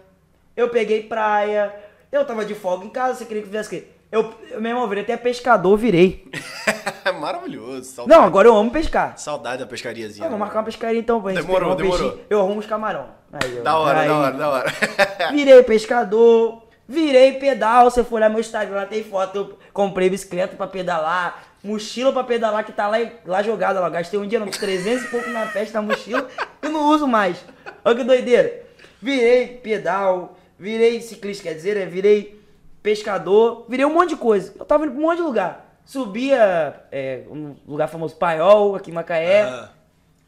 Eu peguei praia, eu tava de folga em casa, você queria que eu fizesse o quê? Eu, eu mesmo, eu virei até pescador, virei. (laughs) (laughs) Maravilhoso. Saudade. Não, agora eu amo pescar. Saudade da pescariazinha. Ah, vamos marcar uma pescaria então pra gente Demorou, demorou. Peixinho. Eu arrumo os camarão. Aí, eu, da hora, aí. da hora, da hora. (laughs) virei pescador, virei pedal. Você for lá no meu Instagram, lá tem foto. Eu comprei bicicleta pra pedalar, mochila pra pedalar que tá lá, lá jogada lá. Gastei um dia, uns 300 e pouco na festa da mochila e não uso mais. Olha que doideira. Virei pedal, virei ciclista, quer dizer, né? virei pescador, virei um monte de coisa. Eu tava indo pra um monte de lugar. Subia é, um lugar famoso Paiol, aqui em Macaé. Ah.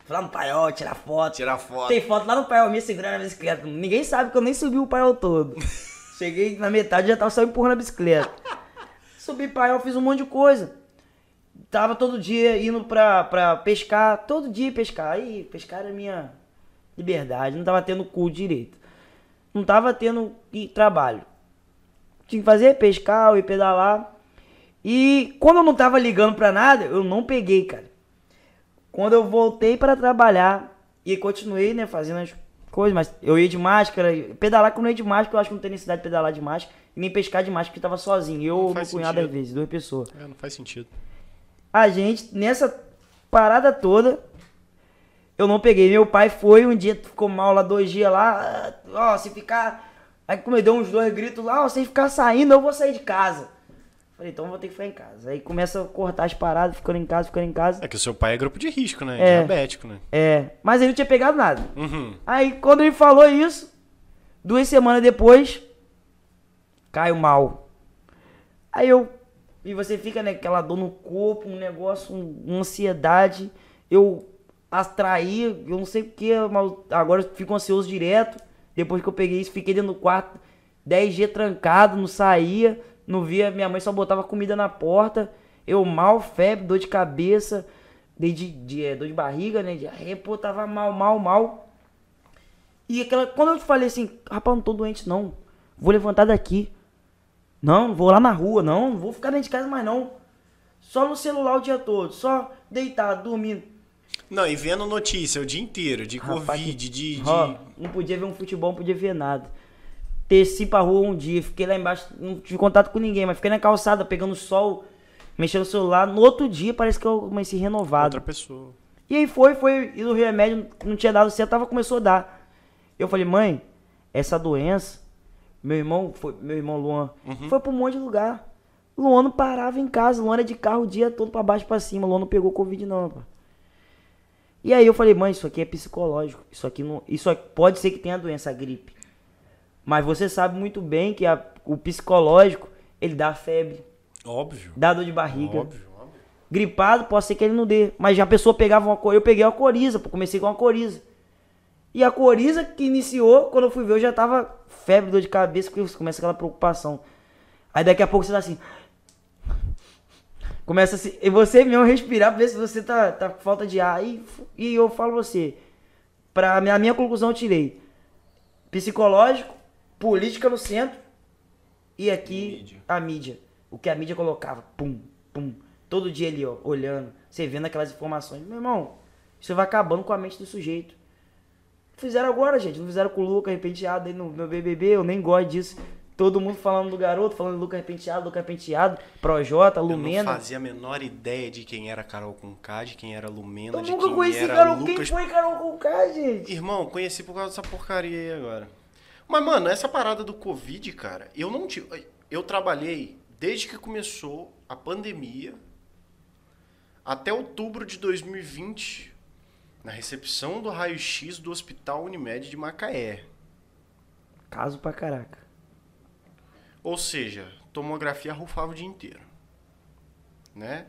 Fui lá no Paiol, tirar foto. Tirar foto. Tem foto lá no Paiol, me segurando na bicicleta. Ninguém sabe que eu nem subi o Paiol todo. (laughs) Cheguei na metade já tava só empurrando a bicicleta. Subi Paiol, fiz um monte de coisa. Tava todo dia indo pra, pra pescar, todo dia pescar. Aí, pescar era minha liberdade, não tava tendo cu direito. Não tava tendo trabalho tinha que fazer pescar e pedalar. E quando eu não tava ligando pra nada, eu não peguei, cara. Quando eu voltei para trabalhar e continuei, né, fazendo as coisas, mas eu ia de máscara, pedalar quando eu ia de máscara, eu acho que não tem necessidade de pedalar de máscara, e nem pescar de máscara porque tava sozinho. Eu ou meu cunhado às vezes, duas pessoas. É, não faz sentido. A gente, nessa parada toda, eu não peguei. Meu pai foi um dia, ficou mal lá dois dias lá, ó, se ficar Aí como ele deu uns dois gritos lá, oh, sem ficar saindo, eu vou sair de casa. Falei, então vou ter que ficar em casa. Aí começa a cortar as paradas, ficando em casa, ficando em casa. É que o seu pai é grupo de risco, né? É, Diabético, né? É, mas ele não tinha pegado nada. Uhum. Aí quando ele falou isso, duas semanas depois, caiu mal. Aí eu E você fica naquela dor no corpo, um negócio, um- uma ansiedade. Eu atraí, eu não sei porque, mas agora eu fico ansioso direto. Depois que eu peguei isso, fiquei dentro do quarto 10 dias trancado, não saía, não via. Minha mãe só botava comida na porta. Eu mal, febre, dor de cabeça, de, de, de- é, dor de barriga, né? Diarreia, pô, tava mal, mal, mal. E aquela, quando eu falei assim, rapaz, não tô doente não, vou levantar daqui. Não, não vou lá na rua, não, não vou ficar dentro de casa mais não. Só no celular o dia todo, só deitado, dormindo. Não, e vendo notícia o dia inteiro de Rapaz, Covid, que- de. de- Ó, não podia ver um futebol, não podia ver nada. Desci pra rua um dia, fiquei lá embaixo, não tive contato com ninguém, mas fiquei na calçada, pegando sol, mexendo no celular. No outro dia, parece que eu comecei renovado. Outra pessoa. E aí foi, foi, e o remédio não tinha dado certo, tava, começou a dar. Eu falei, mãe, essa doença, meu irmão, foi, meu irmão Luan, foi pra um monte de lugar. Luan não parava em casa, Luan era de carro o dia todo pra baixo e pra cima, Luan não pegou Covid não, pá. E aí eu falei, mãe, isso aqui é psicológico, isso aqui não, isso aqui, pode ser que tenha doença, a gripe. Mas você sabe muito bem que a- o psicológico, ele dá febre, Óbvio. dá dor de barriga. Óbvio, óbvio. Gripado, pode ser que ele não dê. Mas já a pessoa pegava uma coriza. Eu peguei uma coriza, comecei com uma coriza. E a coriza que iniciou, quando eu fui ver, eu já tava febre, dor de cabeça, porque você começa aquela preocupação. Aí daqui a pouco você tá assim. Começa assim. E você mesmo respirar pra ver se você tá, tá com falta de ar. E, e eu falo você. Pra, a minha conclusão eu tirei. Psicológico, política no centro. E aqui Mídia. a mídia. O que a mídia colocava. Pum, pum. Todo dia ali, ó, olhando. Você vendo aquelas informações. Meu irmão, isso vai acabando com a mente do sujeito. Fizeram agora, gente. Não fizeram com o Lucas Repenteado aí no meu BBB. Eu nem gosto disso. Todo mundo falando do garoto, falando do Lucas Repenteado, Lucas Repenteado, Projota, Eu não Lumena. fazia a menor ideia de quem era Carol Conká, de quem era Lumena, Eu de nunca quem conheci era Carol. Lucas... Quem foi Carol Conká, gente? Irmão, conheci por causa dessa porcaria aí agora. Mas, mano, essa parada do Covid, cara, eu não tive. Eu trabalhei desde que começou a pandemia até outubro de 2020 na recepção do raio-x do Hospital Unimed de Macaé. Caso pra caraca. Ou seja, tomografia rufava o dia inteiro. Né?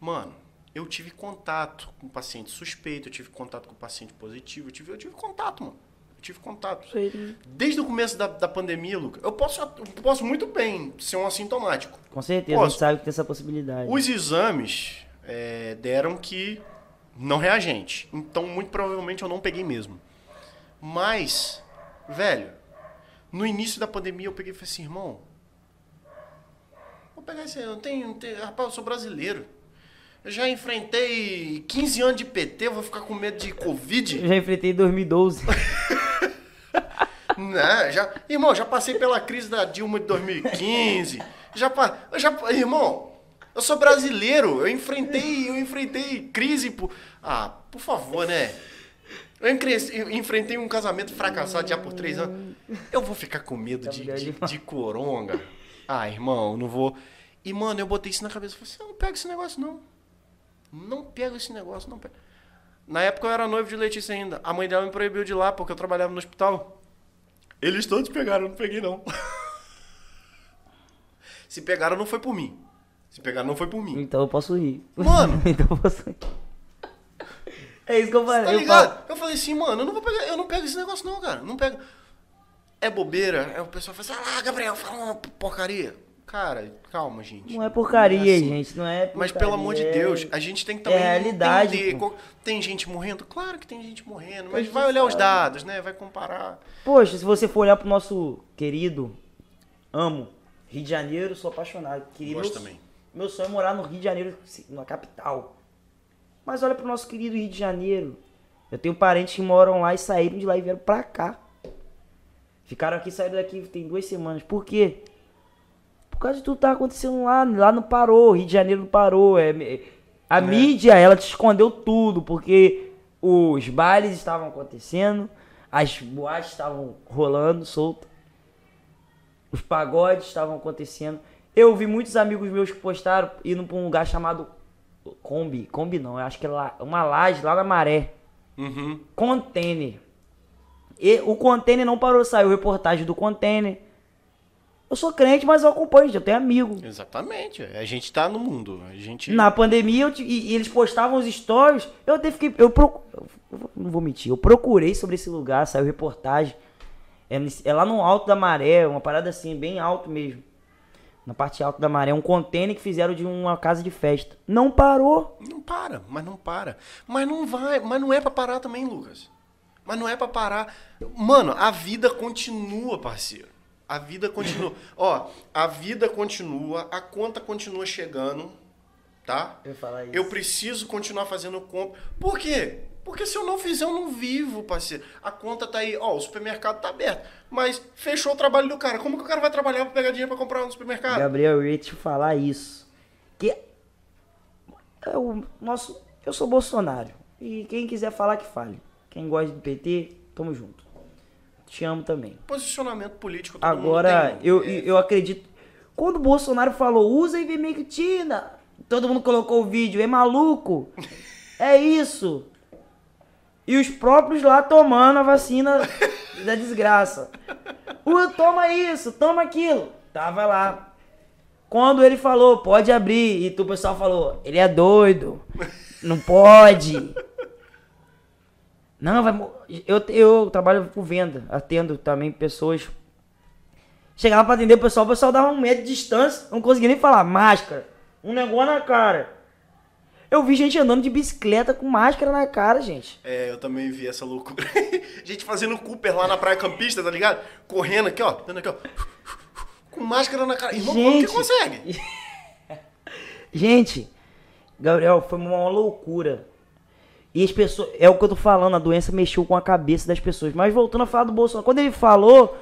Mano, eu tive contato com paciente suspeito, eu tive contato com paciente positivo, eu tive, eu tive contato, mano. Eu tive contato. Aí, Desde o começo da, da pandemia, Luca, eu posso, eu posso muito bem ser um assintomático. com certeza, a Posso. gente sabe que tem essa possibilidade. Os exames é, deram que não reagente. Então, muito provavelmente, eu não peguei mesmo. Mas, velho, no início da pandemia, eu peguei e falei assim, irmão, vou pegar esse... Eu tenho, não tenho- rapaz, eu sou brasileiro. Eu já enfrentei 15 anos de PT, eu vou ficar com medo de Covid? Eu já enfrentei em 2012. (laughs) Não, já, irmão, já passei pela crise da Dilma de 2015. Já, já, irmão, eu sou brasileiro. Eu enfrentei, eu enfrentei crise por, ah, por favor, né? Eu, enfrentei um casamento fracassado já por três anos. Eu vou ficar com medo de, de, de coronga. Ah, irmão, não vou. E mano, eu botei isso na cabeça. Falei assim, eu não pego esse negócio não. Não pego esse negócio, não pego. Na época eu era noivo de Letícia ainda. A mãe dela me proibiu de ir lá porque eu trabalhava no hospital. Eles todos pegaram, eu não peguei não. Se pegaram, não foi por mim. Se pegaram, não foi por mim. então eu posso rir. Mano! (laughs) então eu posso rir. É isso que eu falei. Tá eu ligado? falo- Eu falei assim, mano, eu não vou pegar, eu não pego esse negócio não, cara. Não pego. É bobeira. Aí o pessoal fala assim, ah, Gabriel, fala uma porcaria. Cara, calma, gente. Não é porcaria, assim. gente. Não é Mas porcaria, pelo amor de é- Deus, a gente tem que também é realidade, entender. Tem gente morrendo? Claro que tem gente morrendo, mas vai olhar os dados, né? Vai comparar. Poxa, se você for olhar pro nosso querido, amo, Rio de Janeiro, sou apaixonado. Queria Gosto meu, também. Meu sonho é morar no Rio de Janeiro, na capital. Mas olha pro nosso querido Rio de Janeiro. Eu tenho parentes que moram lá e saíram de lá e vieram pra cá. Ficaram aqui, saíram daqui tem duas semanas. Por quê? Por causa de tudo que tá acontecendo lá. Lá não parou, Rio de Janeiro não parou. É, é- a mídia, ela te escondeu tudo, porque os bailes estavam acontecendo, as boates estavam rolando solto, os pagodes estavam acontecendo. Eu vi muitos amigos meus que postaram indo pra um lugar chamado Kombi. Kombi não, eu acho que é lá, uma laje lá na Maré. Uhum. Container. E o container não parou, saiu reportagem do container. Eu sou crente, mas eu acompanho, eu tenho amigo. Exatamente. A gente tá no mundo. A gente. Na pandemia, eu, e, e, eles postavam os stories, eu até fiquei. Eu, proc... eu não vou mentir, eu procurei sobre esse lugar, saiu reportagem. É, é, lá no alto da maré, uma parada assim, bem alto mesmo. Na parte alta da maré, um container que fizeram de uma casa de festa. Não parou. Não para, mas não para. Mas não vai, mas não é para parar também, Lucas. Mas não é para parar. Mano, a vida continua, parceiro. A vida continua. Ó, a vida continua, a conta continua chegando, tá? Eu, falar isso. eu preciso continuar fazendo compra. Por quê? Porque se eu não fizer, eu não vivo, parceiro. A conta tá aí, ó, o supermercado tá aberto. Mas fechou o trabalho do cara. Como que o cara vai trabalhar pra pegar dinheiro pra comprar no supermercado? Gabriel, eu ia te falar isso. Que é o nosso. Eu sou Bolsonaro. E quem quiser falar que fale. Quem gosta do PT, tamo junto. Te amo também. Posicionamento político todo Agora, eu, é... eu acredito. Quando o Bolsonaro falou, usa ivermectina, todo mundo colocou o vídeo, é maluco. (laughs) É isso. E os próprios lá tomando a vacina (laughs) da desgraça. Uh, toma isso, toma aquilo. Tava lá. Quando ele falou, pode abrir, e tu, o pessoal falou, ele é doido. Não pode. (laughs) Não, vai. Eu, eu trabalho por venda, atendo também pessoas. Chegava pra atender o pessoal, o pessoal dava um metro de distância, não conseguia nem falar. Máscara, um negócio na cara. Eu vi gente andando de bicicleta com máscara na cara, gente. É, eu também vi essa loucura. (laughs) gente fazendo Cooper lá na Praia Campista, tá ligado? Correndo aqui, ó. Dando aqui, ó. Com máscara na cara. Irmão, gente... como que consegue? (laughs) gente, Gabriel, foi uma loucura. E as pessoas. É o que eu tô falando, a doença mexeu com a cabeça das pessoas. Mas voltando a falar do Bolsonaro, quando ele falou.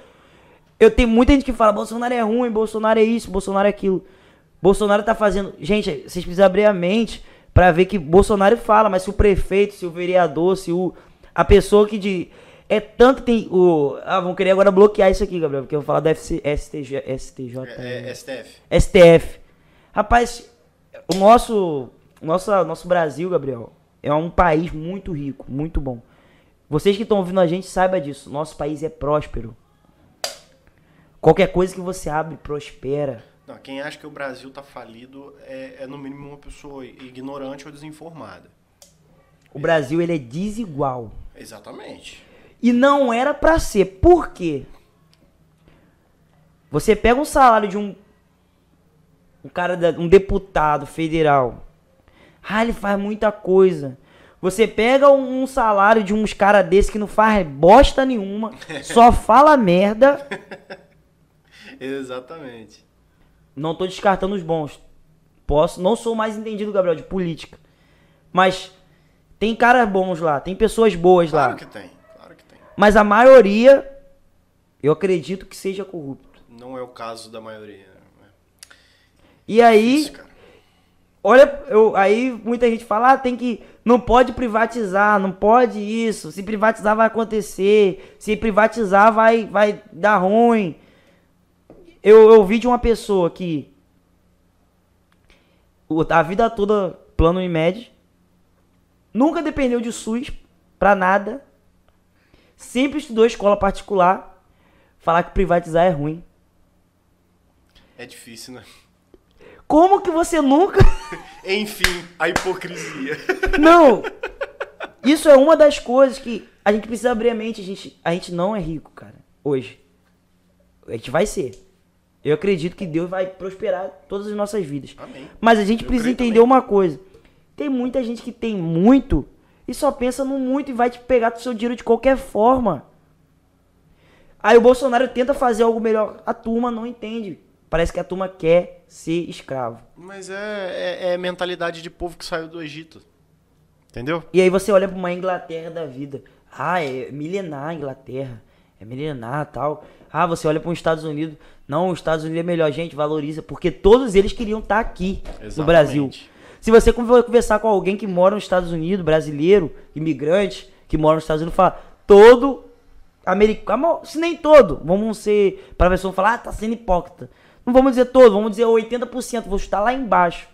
Eu tenho muita gente que fala, Bolsonaro é ruim, Bolsonaro é isso, Bolsonaro é aquilo. Bolsonaro tá fazendo. Gente, vocês precisam abrir a mente para ver que Bolsonaro fala, mas se o prefeito, se o vereador, se o a pessoa que de é tanto tem o ah, vão querer agora bloquear isso aqui, Gabriel, porque eu vou falar do FC, STJ, STJ, é, é, STF. STF. Rapaz, o nosso nosso nosso Brasil, Gabriel, é um país muito rico, muito bom. Vocês que estão ouvindo a gente saiba disso. Nosso país é próspero. Qualquer coisa que você abre prospera. Não, quem acha que o Brasil está falido é, é, no mínimo uma pessoa ignorante ou desinformada. O é. Brasil ele é desigual. Exatamente. E não era para ser. Por quê? Você pega um salário de um um cara um deputado federal. Ah, ele faz muita coisa. Você pega um, um salário de uns cara desse que não faz bosta nenhuma, (laughs) só fala merda. Exatamente. Não tô descartando os bons. Posso, não sou mais entendido, Gabriel, de política. Mas tem caras bons lá, tem pessoas boas claro lá. Claro que tem, claro que tem. Mas a maioria, eu acredito que seja corrupto. Não é o caso da maioria. Né? E aí, Isso, olha, eu, aí muita gente fala, ah, tem que, não pode privatizar, não pode isso. Se privatizar vai acontecer, se privatizar vai, vai dar ruim eu, eu vi de uma pessoa que a vida toda plano Unimed, nunca dependeu de SUS pra nada, sempre estudou escola particular, falar que privatizar é ruim. É difícil, né? Como que você nunca. (laughs) Enfim, a hipocrisia. (laughs) Não! Isso é uma das coisas que a gente precisa abrir a mente. A gente, a gente não é rico, cara, hoje. A gente vai ser. Eu acredito que Deus vai prosperar todas as nossas vidas. Amém. Mas a gente Eu precisa entender também. uma coisa. Tem muita gente que tem muito e só pensa no muito e vai te pegar do seu dinheiro de qualquer forma. Aí o Bolsonaro tenta fazer algo melhor. A turma não entende. Parece que a turma quer ser escravo. Mas é, é, é mentalidade de povo que saiu do Egito. Entendeu? E aí você olha para uma Inglaterra da vida. Ah, é milenar a Inglaterra. É milenar tal. Ah, você olha para os Estados Unidos. Não, os Estados Unidos é melhor, gente, valoriza. Porque todos eles queriam estar tá aqui Exatamente. no Brasil. Se você conversar com alguém que mora nos Estados Unidos, brasileiro, imigrante, que mora nos Estados Unidos, fala, todo americano, se nem todo, vamos ser, para a pessoa falar, ah, tá sendo hipócrita. Não vamos dizer todo, vamos dizer 80%, vou chutar lá embaixo.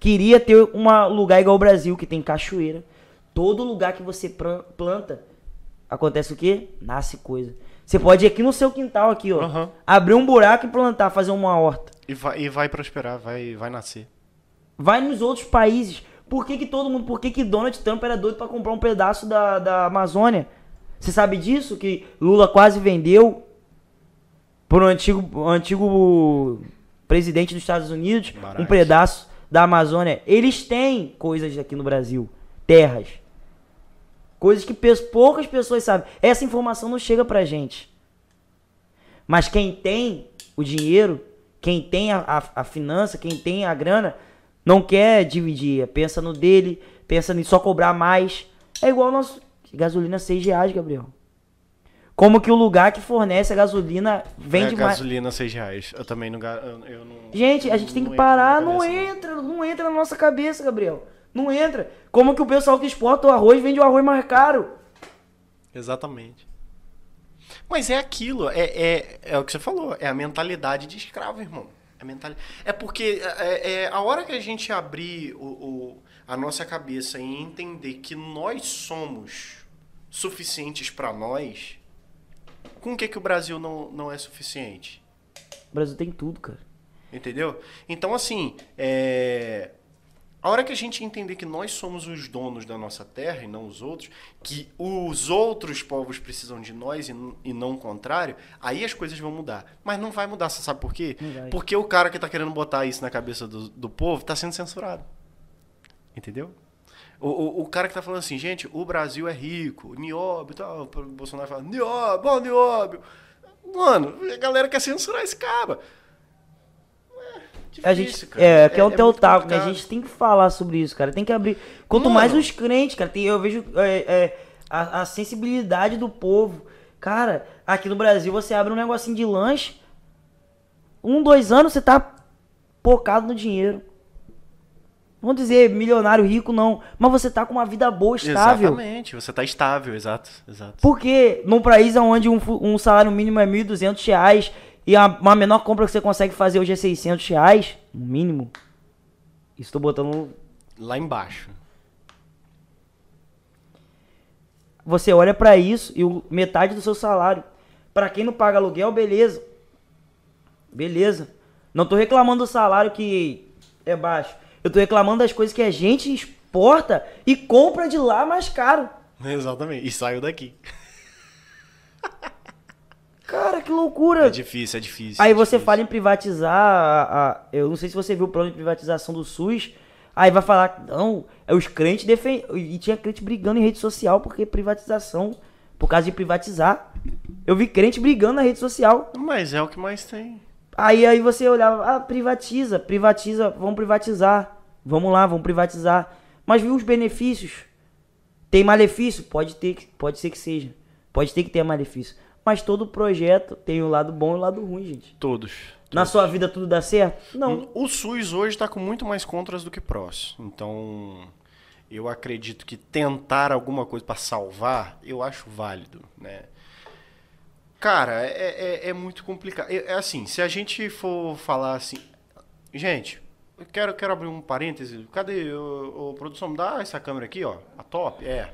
Queria ter um lugar igual o Brasil, que tem cachoeira. Todo lugar que você planta, acontece o quê? Nasce coisa. Você pode ir aqui no seu quintal, aqui, ó. Aham. Abrir um buraco e plantar, fazer uma horta. E vai, e vai prosperar, vai, vai nascer. Vai nos outros países. Por que, que todo mundo. Por que, que Donald Trump era doido pra comprar um pedaço da, da Amazônia? Você sabe disso? Que Lula quase vendeu por um antigo, um antigo presidente dos Estados Unidos Barato. um pedaço da Amazônia. Eles têm coisas aqui no Brasil, terras. Coisas que poucas pessoas sabem. Essa informação não chega pra gente. Mas quem tem o dinheiro, quem tem a, a, a finança, quem tem a grana, não quer dividir. Pensa no dele, pensa em só cobrar mais. É igual nosso. Gasolina 6 reais, Gabriel. Como que o lugar que fornece a gasolina vende é, mais. gasolina 6 reais. Eu também não, eu, não. Gente, a gente tem que parar, não entra, não entra na nossa cabeça, Gabriel. Não entra. Como que o pessoal que exporta o arroz vende o arroz mais caro? Exatamente. Mas é aquilo, é, é, é o que você falou, é a mentalidade de escravo, irmão. É, mentali... é porque é, é a hora que a gente abrir o, o- a nossa cabeça e entender que nós somos suficientes pra nós, com o que, que o Brasil não, não é suficiente? O Brasil tem tudo, cara. Entendeu? Então, assim, é... a hora que a gente entender que nós somos os donos da nossa terra e não os outros, que os outros povos precisam de nós e, e não o contrário, aí as coisas vão mudar. Mas não vai mudar, você sabe por quê? Porque o cara que tá querendo botar isso na cabeça do, do povo tá sendo censurado. Entendeu? O, o, o cara que tá falando assim, gente, o Brasil é rico, nióbio e tal, o Bolsonaro fala, nióbio, ó, nióbio. Mano, a galera quer censurar esse cara. É A difícil, gente, cara. é, que é, o muito teu taco, né? A gente tem que falar sobre isso, cara. Tem que abrir. Quanto Mano. mais os crentes, cara, tem, eu vejo é, é, a, a sensibilidade do povo. Cara, aqui no Brasil você abre um negocinho de lanche. Um, dois anos você tá pocado no dinheiro. Vou dizer milionário rico, não. Mas você tá com uma vida boa, estável. Exatamente, você tá estável, exato, exato. Porque num país onde um, um salário mínimo é 1.200 reais e a, uma menor compra que você consegue fazer hoje é 600 reais, no mínimo. Isso tô botando. Lá embaixo. Você olha pra isso e o, metade do seu salário. Pra quem não paga aluguel, beleza. Beleza. Não tô reclamando do salário que é baixo. Eu tô reclamando das coisas que a gente exporta e compra de lá mais caro. Exatamente, e saiu daqui. (laughs) Cara, que loucura. É difícil, é difícil. Aí é você difícil. fala em privatizar, a, a- eu não sei se você viu o plano de privatização do SUS. Aí vai falar, não, é os crentes defendem. E tinha crente brigando em rede social porque privatização, por causa de privatizar. Eu vi crente brigando na rede social. Mas é o que mais tem. Aí, aí você olhava, ah, privatiza, privatiza, vamos privatizar. Vamos lá, vamos privatizar. Mas viu os benefícios? Tem malefício? Pode ter, pode ser que seja. Pode ter que ter malefício. Mas todo projeto tem o lado bom e o lado ruim, gente. Todos. Na sua vida tudo dá certo? Não. O SUS hoje está com muito mais contras do que prós. Então, eu acredito que tentar alguma coisa para salvar, eu acho válido, né? Cara, é, é, é muito complicado. É, é assim, se a gente for falar assim... Gente, eu quero, quero abrir um parêntese. Cadê, o, produção? Me dá essa câmera aqui, ó. A top? É.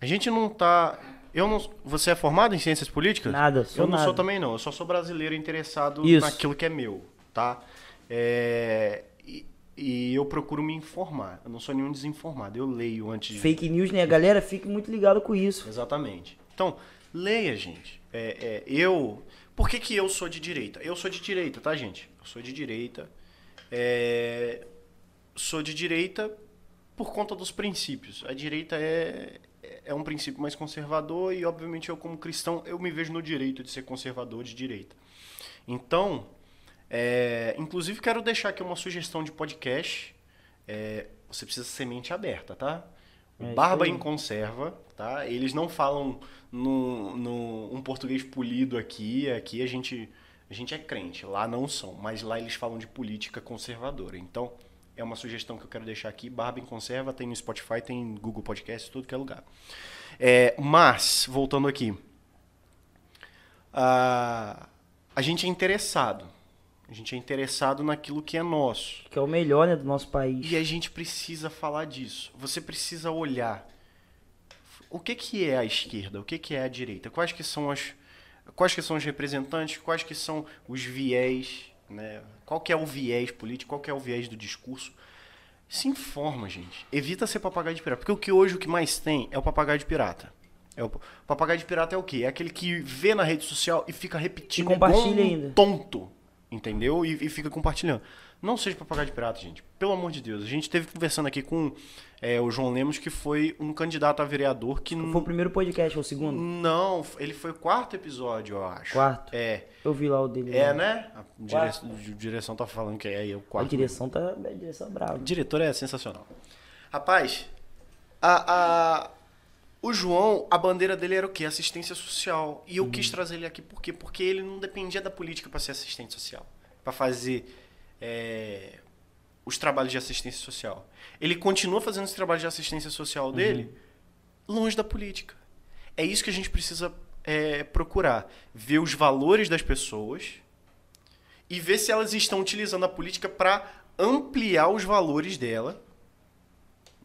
A gente não tá... Eu não, você é formado em ciências políticas? Nada, sou Eu não sou nada. também não. Eu só sou brasileiro interessado Isso. naquilo que é meu, tá? É, e, e eu procuro me informar. Eu não sou nenhum desinformado. Eu leio antes de... Fake news, né? Galera, fique muito ligado com isso. Exatamente. Então, leia, gente. É, é, eu... Por que, que eu sou de direita? Eu sou de direita, tá, gente? Eu sou de direita. É, sou de direita por conta dos princípios. A direita é, é um princípio mais conservador e, obviamente, eu como cristão, eu me vejo no direito de ser conservador de direita. Então, é, inclusive quero deixar aqui uma sugestão de podcast. É, você precisa ser mente aberta, tá? O É Barba em Conserva, tá? Eles não falam no, no um português polido aqui. Aqui a gente, a gente é crente, lá não são, mas lá eles falam de política conservadora. Então, é uma sugestão que eu quero deixar aqui. Barba em Conserva tem no Spotify, tem no Google Podcast, tudo que é lugar. É, mas, voltando aqui. A, a gente é interessado. A gente é interessado naquilo que é nosso. Que é o melhor, né, do nosso país. E a gente precisa falar disso. Você precisa olhar. o que, que é a esquerda? O que, que é a direita? Quais que são as quais que são os representantes? Quais que são os viés, né? Qual que é o viés político? Qual que é o viés do discurso? Se informa, gente. Evita ser papagaio de pirata, porque o que hoje o que mais tem é o papagaio de pirata. É o, papagaio de pirata é o quê? É aquele que vê na rede social e fica repetindo E compartilha um ainda. tonto, entendeu? E, e fica compartilhando. Não seja papagaio de pirata, gente. Pelo amor de Deus. A gente teve conversando aqui com é, o João Lemos, que foi um candidato a vereador que Foi o primeiro podcast, ou o segundo? não, ele foi o quarto episódio, eu acho. Quarto? É. Eu vi lá o dele. É, lá. né? A dire- a direção tá falando que é aí o A quarto. direção tá. A direção é brava. O diretor é sensacional. Rapaz, a, a- o João, a bandeira dele era o quê? Assistência social. E eu quis trazer ele aqui por quê? Porque ele não dependia da política para ser assistente social. para fazer é, os trabalhos de assistência social. Ele continua fazendo esse trabalho de assistência social dele longe da política. É isso que a gente precisa é, procurar. Ver os valores das pessoas e ver se elas estão utilizando a política para ampliar os valores dela.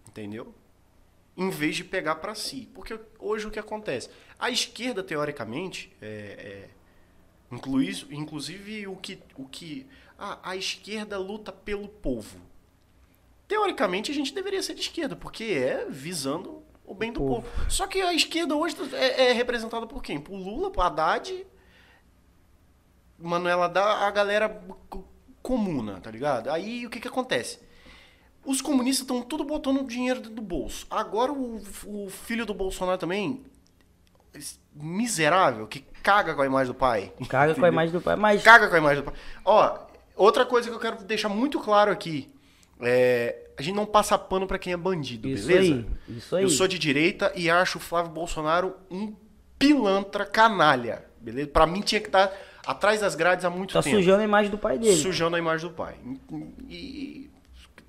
Entendeu? Em vez de pegar para si. Porque hoje o que acontece? A esquerda, teoricamente, é, é, inclusive o que. O que ah, a esquerda luta pelo povo. Teoricamente, a gente deveria ser de esquerda, porque é visando o bem do povo. povo. Só que a esquerda hoje é, é representada por quem? Por Lula, por Haddad, Manuela dá a galera co- comuna, tá ligado? Aí o que que acontece? Os comunistas estão tudo botando dinheiro dentro do bolso. Agora o, o filho do Bolsonaro também, miserável, que caga com a imagem do pai. Caga com a imagem do pai. Mas Caga com a imagem do pai. Ó, outra coisa que eu quero deixar muito claro aqui. É, a gente não passa pano pra quem é bandido, isso beleza? aí. Isso aí. Eu sou de direita e acho o Flávio Bolsonaro um pilantra canalha, beleza? Pra mim tinha que estar atrás das grades há muito Tá tempo. sujando a imagem do pai dele. Sujando a imagem do pai. E,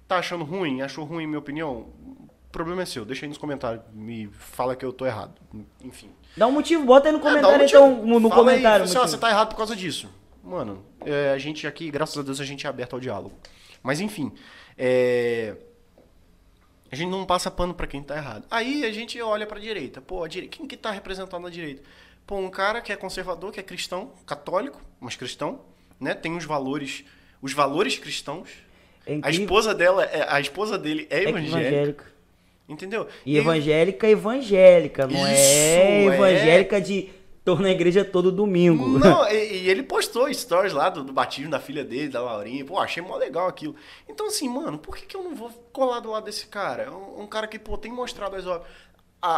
tá achando ruim? Achou ruim, minha opinião? O problema é seu. Deixa aí nos comentários. Me fala que eu tô errado. Enfim. Dá um motivo, bota aí no É, um comentário motivo. então, no, Fala aí, comentário. fala assim, ó, você tá errado por causa disso. Mano, é, a gente aqui, graças a Deus, a gente é aberto ao diálogo. Mas enfim, é, a gente não passa pano pra quem tá errado. Aí a gente olha pra direita. Pô, a direita, quem que tá representando a direita? Pô, um cara que é conservador, que é cristão, católico, mas cristão, né? Tem os valores, os valores cristãos. É A esposa dela, é- a esposa dele é É evangélica, evangélica. entendeu? E evangélica, evangélica, não é Isso, é. evangélica de tô na igreja todo domingo. Não, (laughs) e, e ele postou stories lá do, do batismo da filha dele, da Laurinha. Pô, achei mó legal aquilo. Então, assim, mano, por que, que eu não vou colar do lado desse cara? Um, um cara que, pô, tem mostrado as obras. A,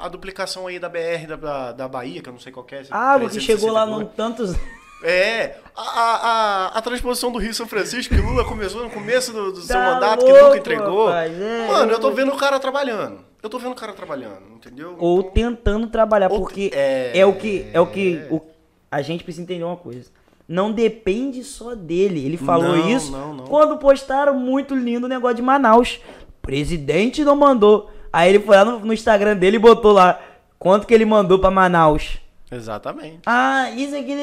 a, a duplicação aí da BR da, da, da Bahia, que eu não sei qual que é. Ah, porque chegou lá 362. no tantos. (laughs) É, a, a, a, transposição do Rio São Francisco, que Lula começou no começo do, do seu Tá mandato, que louco, nunca entregou. rapaz, é, Mano, eu tô eu- vendo o cara trabalhando. Eu tô vendo o cara trabalhando, entendeu? Ou Então- tentando trabalhar, Ou- porque é- é, o que. É o que. o- a gente precisa entender uma coisa. Não depende só dele. Ele falou Não, isso não, não. quando postaram muito lindo o negócio de Manaus. Presidente não mandou. Aí ele foi lá no, no Instagram dele e botou lá quanto que ele mandou pra Manaus. Exatamente. Ah, isso aqui.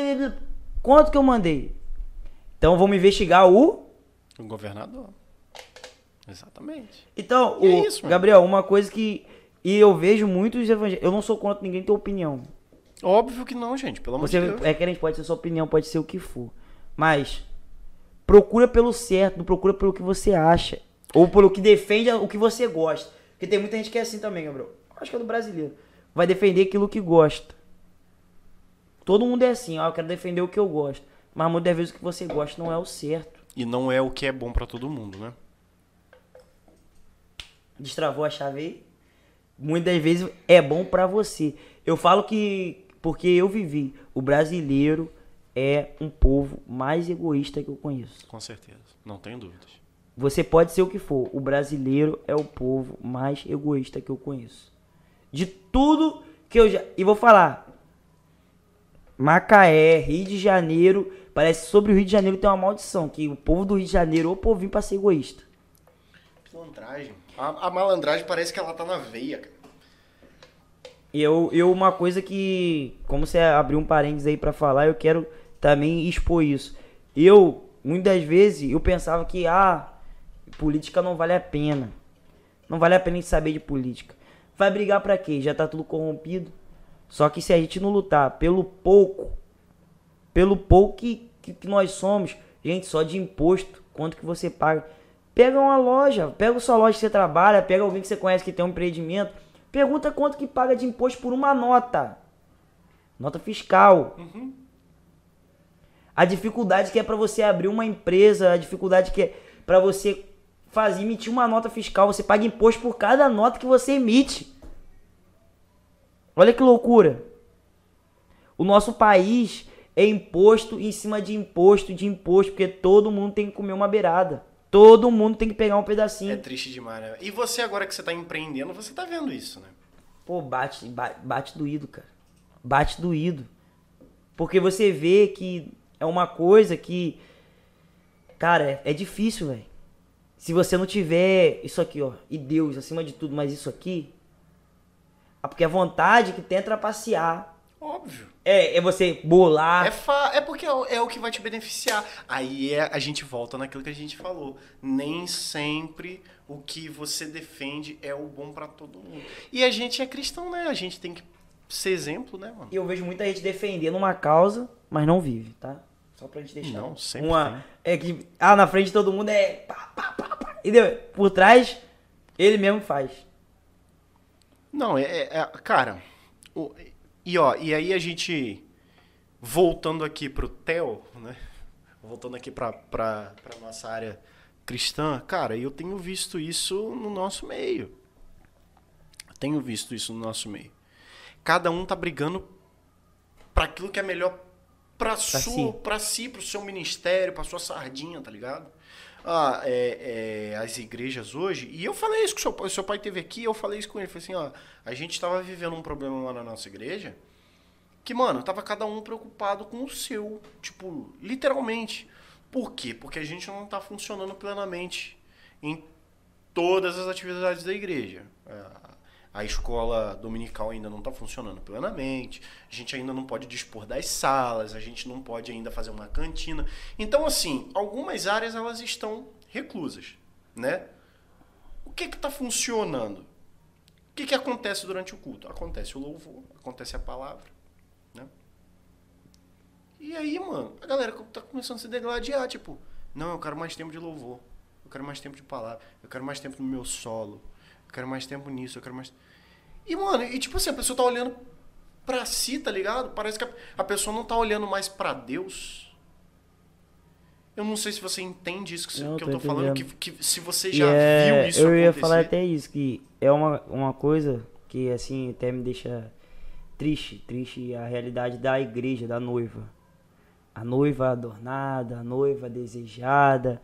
Quanto que eu mandei? Então vamos investigar o. O governador. Exatamente. Então, E é o isso. Gabriel, uma coisa que. E eu vejo muitos evangélicos. Eu não sou contra ninguém ter opinião. Óbvio que não, gente, pelo amor Você de Deus. é crente, pode ser sua opinião, pode ser o que for. Mas procura pelo certo, não procura pelo que você acha. Ou pelo que defende o que você gosta. Porque tem muita gente que é assim também, Gabriel. Acho que é do brasileiro. Vai defender aquilo que gosta. Todo mundo é assim, ó, eu quero defender o que eu gosto. Mas muitas vezes o que você gosta não é o certo. E não é o que é bom pra todo mundo, né? Destravou a chave aí? Muitas vezes é bom pra você. Eu falo que porque eu vivi, o brasileiro é um povo mais egoísta que eu conheço. Com certeza. Não tenho dúvidas. Você pode ser o que for, o brasileiro é o povo mais egoísta que eu conheço. De tudo que eu já. E vou falar. Macaé, Rio de Janeiro. Parece que sobre o Rio de Janeiro tem uma maldição. Que o povo do Rio de Janeiro é o povinho pra ser egoísta. Pilantragem. A, a malandragem parece que ela tá na veia, cara. E eu, eu, uma coisa que, como você abriu um parênteses aí pra falar, eu quero também expor isso. Eu, muitas vezes, eu pensava que, ah, política não vale a pena. Não vale a pena a gente saber de política. Vai brigar pra quê? Já tá tudo corrompido. Só que se a gente não lutar pelo pouco, pelo pouco que, que, que nós somos, gente, só de imposto, quanto que você paga. Pega uma loja, pega a sua loja que você trabalha, pega alguém que você conhece que tem um empreendimento, pergunta quanto que paga de imposto por uma nota. Nota fiscal. Uhum. A dificuldade que é para você abrir uma empresa, a dificuldade que é para você fazer emitir uma nota fiscal, você paga imposto por cada nota que você emite. Olha que loucura. O nosso país é imposto em cima de imposto de imposto, porque todo mundo tem que comer uma beirada. Todo mundo tem que pegar um pedacinho. É triste demais, né? E você agora que você tá empreendendo, você tá vendo isso, né? Pô, bate, bate, bate doído, cara. Bate doído. Porque você vê que é uma coisa que. Cara, é, é difícil, velho. Se você não tiver isso aqui, ó, e Deus acima de tudo, mas isso aqui. Ah, porque a vontade que tem é trapacear. Óbvio. É, é você bolar. É, fa... é porque é o, é o que vai te beneficiar. Aí é, a gente volta naquilo que a gente falou. Nem sempre o que você defende é o bom pra todo mundo. E a gente é cristão, né? A gente tem que ser exemplo, né, mano? E eu vejo muita gente defendendo uma causa, mas não vive, tá? Só pra gente deixar. Não, sempre uma É que, ah, na frente todo mundo é. Pá, pá, pá, pá. E por trás, ele mesmo faz. Não, é, é- é- cara. o- e ó, e aí a gente voltando aqui pro Theo, né? Voltando aqui pra, pra, pra nossa área cristã, cara, eu tenho visto isso no nosso meio. Tenho visto isso no nosso meio. Cada um tá brigando pra aquilo que é melhor pra, sua, si. pra si, pro seu ministério, pra sua sardinha, tá ligado? Ah, é, é, as igrejas hoje, e eu falei isso com o seu pai, seu pai teve aqui, eu falei isso com ele, falei assim, ó, a gente tava vivendo um problema lá na nossa igreja, que, mano, tava cada um preocupado com o seu, tipo, literalmente. Por quê? Porque a gente não tá funcionando plenamente em todas as atividades da igreja. A- escola dominical ainda não está funcionando plenamente, a gente ainda não pode dispor das salas, a gente não pode ainda fazer uma cantina. Então, assim, algumas áreas elas estão reclusas, né? O que está funcionando? O que, que acontece durante o culto? Acontece o louvor, acontece a palavra, né? E aí, mano, a galera tá começando a se degladiar, tipo, não, eu quero mais tempo de louvor, eu quero mais tempo de palavra, eu quero mais tempo no meu solo, quero mais tempo nisso, eu quero mais. E, mano, e tipo assim, a pessoa tá olhando pra si, tá ligado? Parece que a, pessoa não tá olhando mais pra Deus. Eu não sei se você entende isso que, Não, que eu tô tô falando, que, que se você já é- viu isso Eu ia acontecer. falar até isso, que é uma, uma coisa que assim até me deixa triste, triste a realidade da igreja, da noiva. A noiva adornada, a noiva desejada.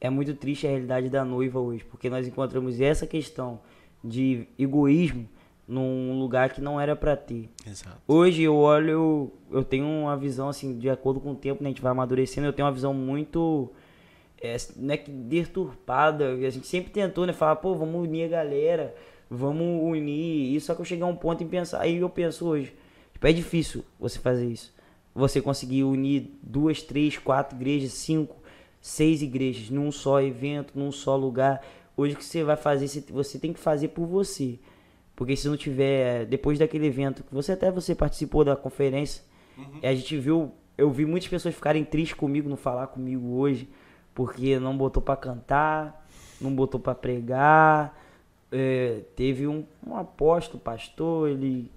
É muito triste a realidade da noiva hoje, porque nós encontramos essa questão de egoísmo num lugar que não era pra ter. Exato. Hoje eu olho, eu, eu tenho uma visão assim, de acordo com o tempo, né, a gente vai amadurecendo, eu tenho uma visão muito é, é que deturpada, a gente sempre tentou, né, falar, pô, vamos unir a galera, vamos unir, isso só que eu cheguei a um ponto em pensar, aí eu penso hoje, tipo, é difícil você fazer isso. Você conseguir unir duas, três, quatro igrejas, cinco, seis igrejas num só evento, num só lugar. Hoje o que você vai fazer, você- tem que fazer por você. Porque se não tiver, depois daquele evento, que você até você participou da conferência, e a gente viu, eu vi muitas pessoas ficarem tristes comigo, não falar comigo hoje, porque não botou pra cantar, não botou pra pregar. É, teve um, um apóstolo, pastor, ele,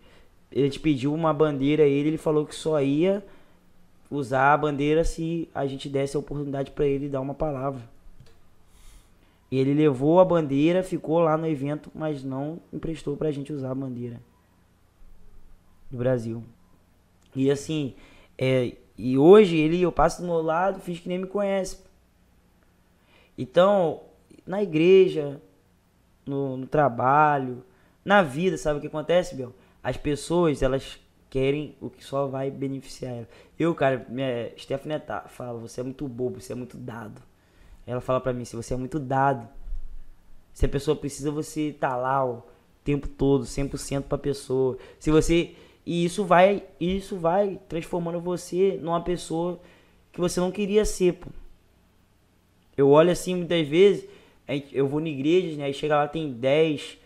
ele te pediu uma bandeira a ele, ele falou que só ia usar a bandeira se a gente desse a oportunidade pra ele dar uma palavra. Ele levou a bandeira, ficou lá no evento, mas não emprestou pra gente usar a bandeira do Brasil. E assim, é, e hoje ele, eu passo do meu lado, finge que nem me conhece. Então, na igreja, no, no trabalho, na vida, sabe o que acontece, Bel? As pessoas, elas querem o que só vai beneficiar ela. Eu, cara, minha Stephanie tá, fala, você é muito bobo, você é muito dado. Ela fala pra mim, se você é muito dado, se a pessoa precisa, você tá lá o tempo todo, 100% pra pessoa. Se você e isso vai, isso vai transformando você numa pessoa que você não queria ser, pô. Eu olho assim muitas vezes, eu vou na igreja, né? Aí chega lá tem 10,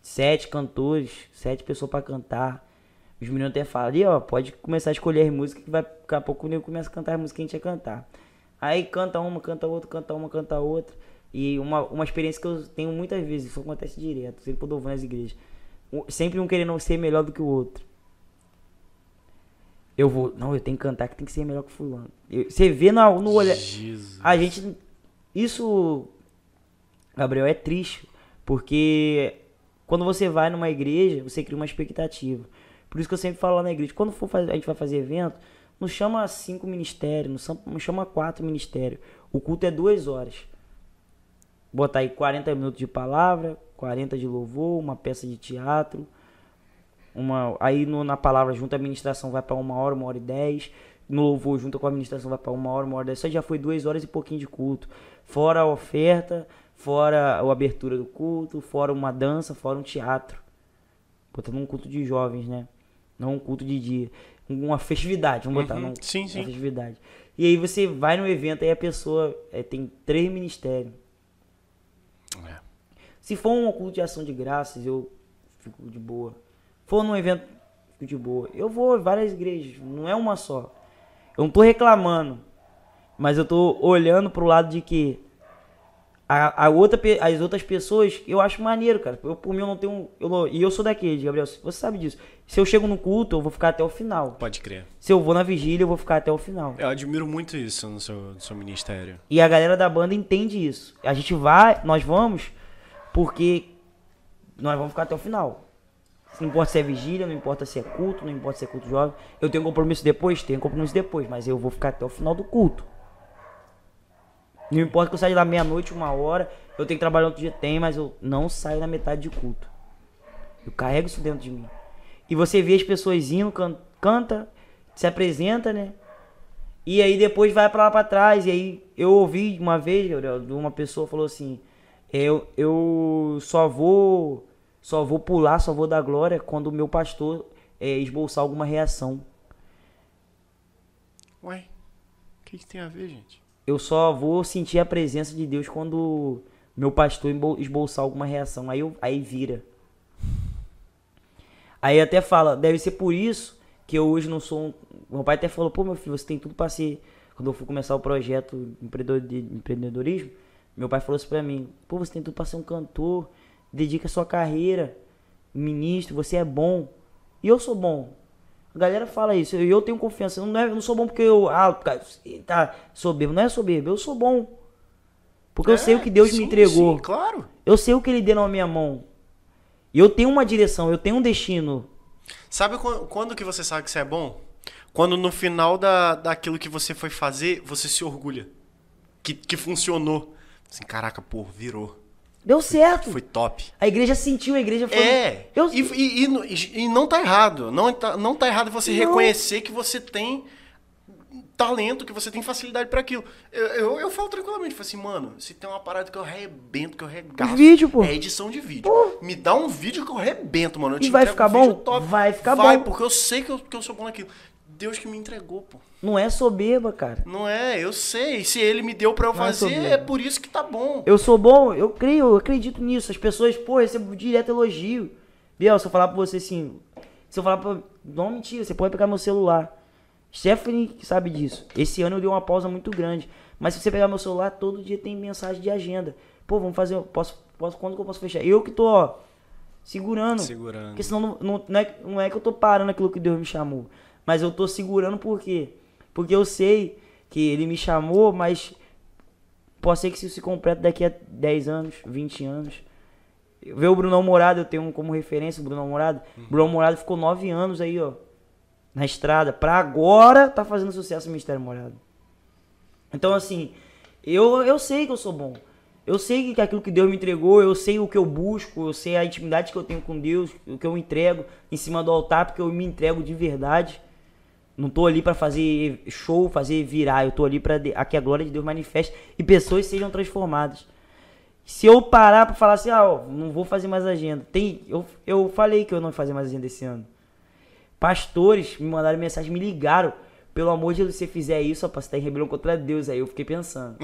sete cantores, sete pessoas pra cantar. Os meninos até falam, ali, ó, pode começar a escolher as músicas que vai, daqui a pouco o nego começa a cantar as músicas que a gente ia cantar. Aí canta uma, canta outra, canta uma, canta outra. E uma, uma experiência que eu tenho muitas vezes, isso acontece direto, sempre quando eu vou nas igrejas. Sempre um querendo ser melhor do que o outro. Eu vou, não, eu tenho que cantar que tem que ser melhor que fulano. Eu- Você vê no, no olhar. Jesus. A gente. Isso, Gabriel, é triste. Porque quando você vai numa igreja, você cria uma expectativa. Por isso que eu sempre falo lá na igreja, quando for fazer, a gente vai fazer evento, não chama cinco ministérios, não chama- quatro ministérios. O culto é duas horas. Botar aí 40 minutos de palavra, 40 de louvor, uma peça de teatro. Uma, aí no- na palavra junto a administração vai para uma hora, uma hora e dez. No louvor junto com a administração vai para uma hora, uma hora e dez. Isso já foi duas horas e pouquinho de culto. Fora a oferta, fora a abertura do culto, fora uma dança, fora um teatro. Botando um culto de jovens, né? Não um culto de dia. Uma festividade, vamos botar. Uhum. Não, Sim, uma sim. festividade. E aí você vai no evento, aí a pessoa é, tem três ministérios. É. Se for um culto de ação de graças, eu fico de boa. For num evento, fico de boa. Eu vou em várias igrejas, não é uma só. Eu não tô reclamando, mas eu tô olhando pro lado de que a, a outra, as outras pessoas, eu acho maneiro, cara. Eu, por mim, eu não tenho. Eu, não- e eu sou daquele, Gabriel, você sabe disso. Se eu chego no culto, eu vou ficar até o final. Pode crer. Se eu vou na vigília, eu vou ficar até o final. Eu admiro muito isso no seu, no seu ministério. E a galera da banda entende isso. A gente vai, nós vamos, porque nós vamos ficar até o final. Não importa se é vigília, não importa se é culto, não importa se é culto jovem. Eu tenho compromisso depois? Tenho compromisso depois, mas eu vou ficar até o final do culto. Não importa que eu saia da meia-noite, uma hora, eu tenho que trabalhar outro dia, tem, mas eu não saio na metade de culto. Eu carrego isso dentro de mim. E você vê as pessoas indo, can- canta, se apresenta, né? E aí depois vai pra lá pra trás. E aí eu ouvi uma vez, Gabriel, de uma pessoa falou assim: eu, eu só vou só vou pular, só vou dar glória quando o meu pastor é, esboçar alguma reação. Ué, o que, que tem a ver, gente? Eu só vou sentir a presença de Deus quando meu pastor esboçar alguma reação. Aí, eu, aí vira. Aí até fala, deve ser por isso que eu hoje não sou um... Meu pai até falou, pô meu filho, você tem tudo pra ser... Quando eu fui começar o projeto de empreendedorismo, meu pai falou isso pra mim, pô, você tem tudo pra ser um cantor, dedica a sua carreira, ministro, você é bom. E eu sou bom. A galera fala isso, e eu tenho confiança. Eu não, é- eu não sou bom porque eu. Ah, tá soberbo. Não é soberbo, eu sou bom. Porque eu sei o que Deus É, sim, me entregou. Sim, claro. Eu sei o que Ele deu na minha mão. E eu tenho uma direção, eu tenho um destino. Sabe quando, quando que você sabe que você é bom? Quando no final da, daquilo que você foi fazer, você se orgulha. Que, que funcionou. Assim, caraca, pô, virou. Deu certo. Foi top. A igreja sentiu, a igreja foi. É. Eu, E, e, e- e não tá errado. Não tá, não tá errado você Não. reconhecer que você tem talento, que você tem facilidade pra aquilo. Eu, eu, eu falo tranquilamente, falo assim, mano, se tem uma parada que eu arrebento, que eu regaço, Vídeo, pô. é edição de vídeo. Pô. Me dá um vídeo que eu arrebento, mano. Eu E vai ficar um bom? top. Vai ficar vai, bom. porque eu sei que eu, que eu sou bom naquilo. Deus que me entregou, pô. Não é soberba, cara. Não é, eu sei. Se ele me deu pra eu Não é fazer, soberba. é por isso que tá bom. Eu sou bom, eu creio, eu acredito nisso. As pessoas, pô, recebo direto elogio. Biel, se eu falar pra você assim. Se eu falar pra. Não, mentira, você pode pegar meu celular. Stephanie sabe disso. Esse ano eu dei uma pausa muito grande. Mas se você pegar meu celular, todo dia tem mensagem de agenda. Pô, vamos fazer. Posso, posso, quando que eu posso fechar? Eu que tô, ó, segurando. Segurando. Porque senão não, não, não, é, não é que eu tô parando aquilo que Deus me chamou. Mas eu tô segurando por quê? Porque eu sei que ele me chamou, mas pode ser que isso se complete daqui a 10 anos, 20 anos. Ver o Brunão Morado, eu tenho um como referência o Brunão Morado. Brunão Morado ficou 9 anos aí, ó, na estrada. Pra agora tá fazendo sucesso o Ministério Morado. Então, assim, eu, eu sei que eu sou bom. Eu sei que aquilo que Deus me entregou, eu sei o que eu busco, eu sei a intimidade que eu tenho com Deus, o que eu entrego em cima do altar, porque eu me entrego de verdade. Não tô ali pra fazer show, fazer virar, eu tô ali para que a glória de Deus manifeste e pessoas sejam transformadas. Se eu parar pra falar assim, ah, ó, não vou fazer mais agenda. Tem, eu, eu falei que eu não ia fazer mais agenda esse ano. Pastores me mandaram mensagem, me ligaram. Pelo amor de Deus, se você fizer isso, ó, você tá em rebelião contra Deus. Aí eu fiquei pensando.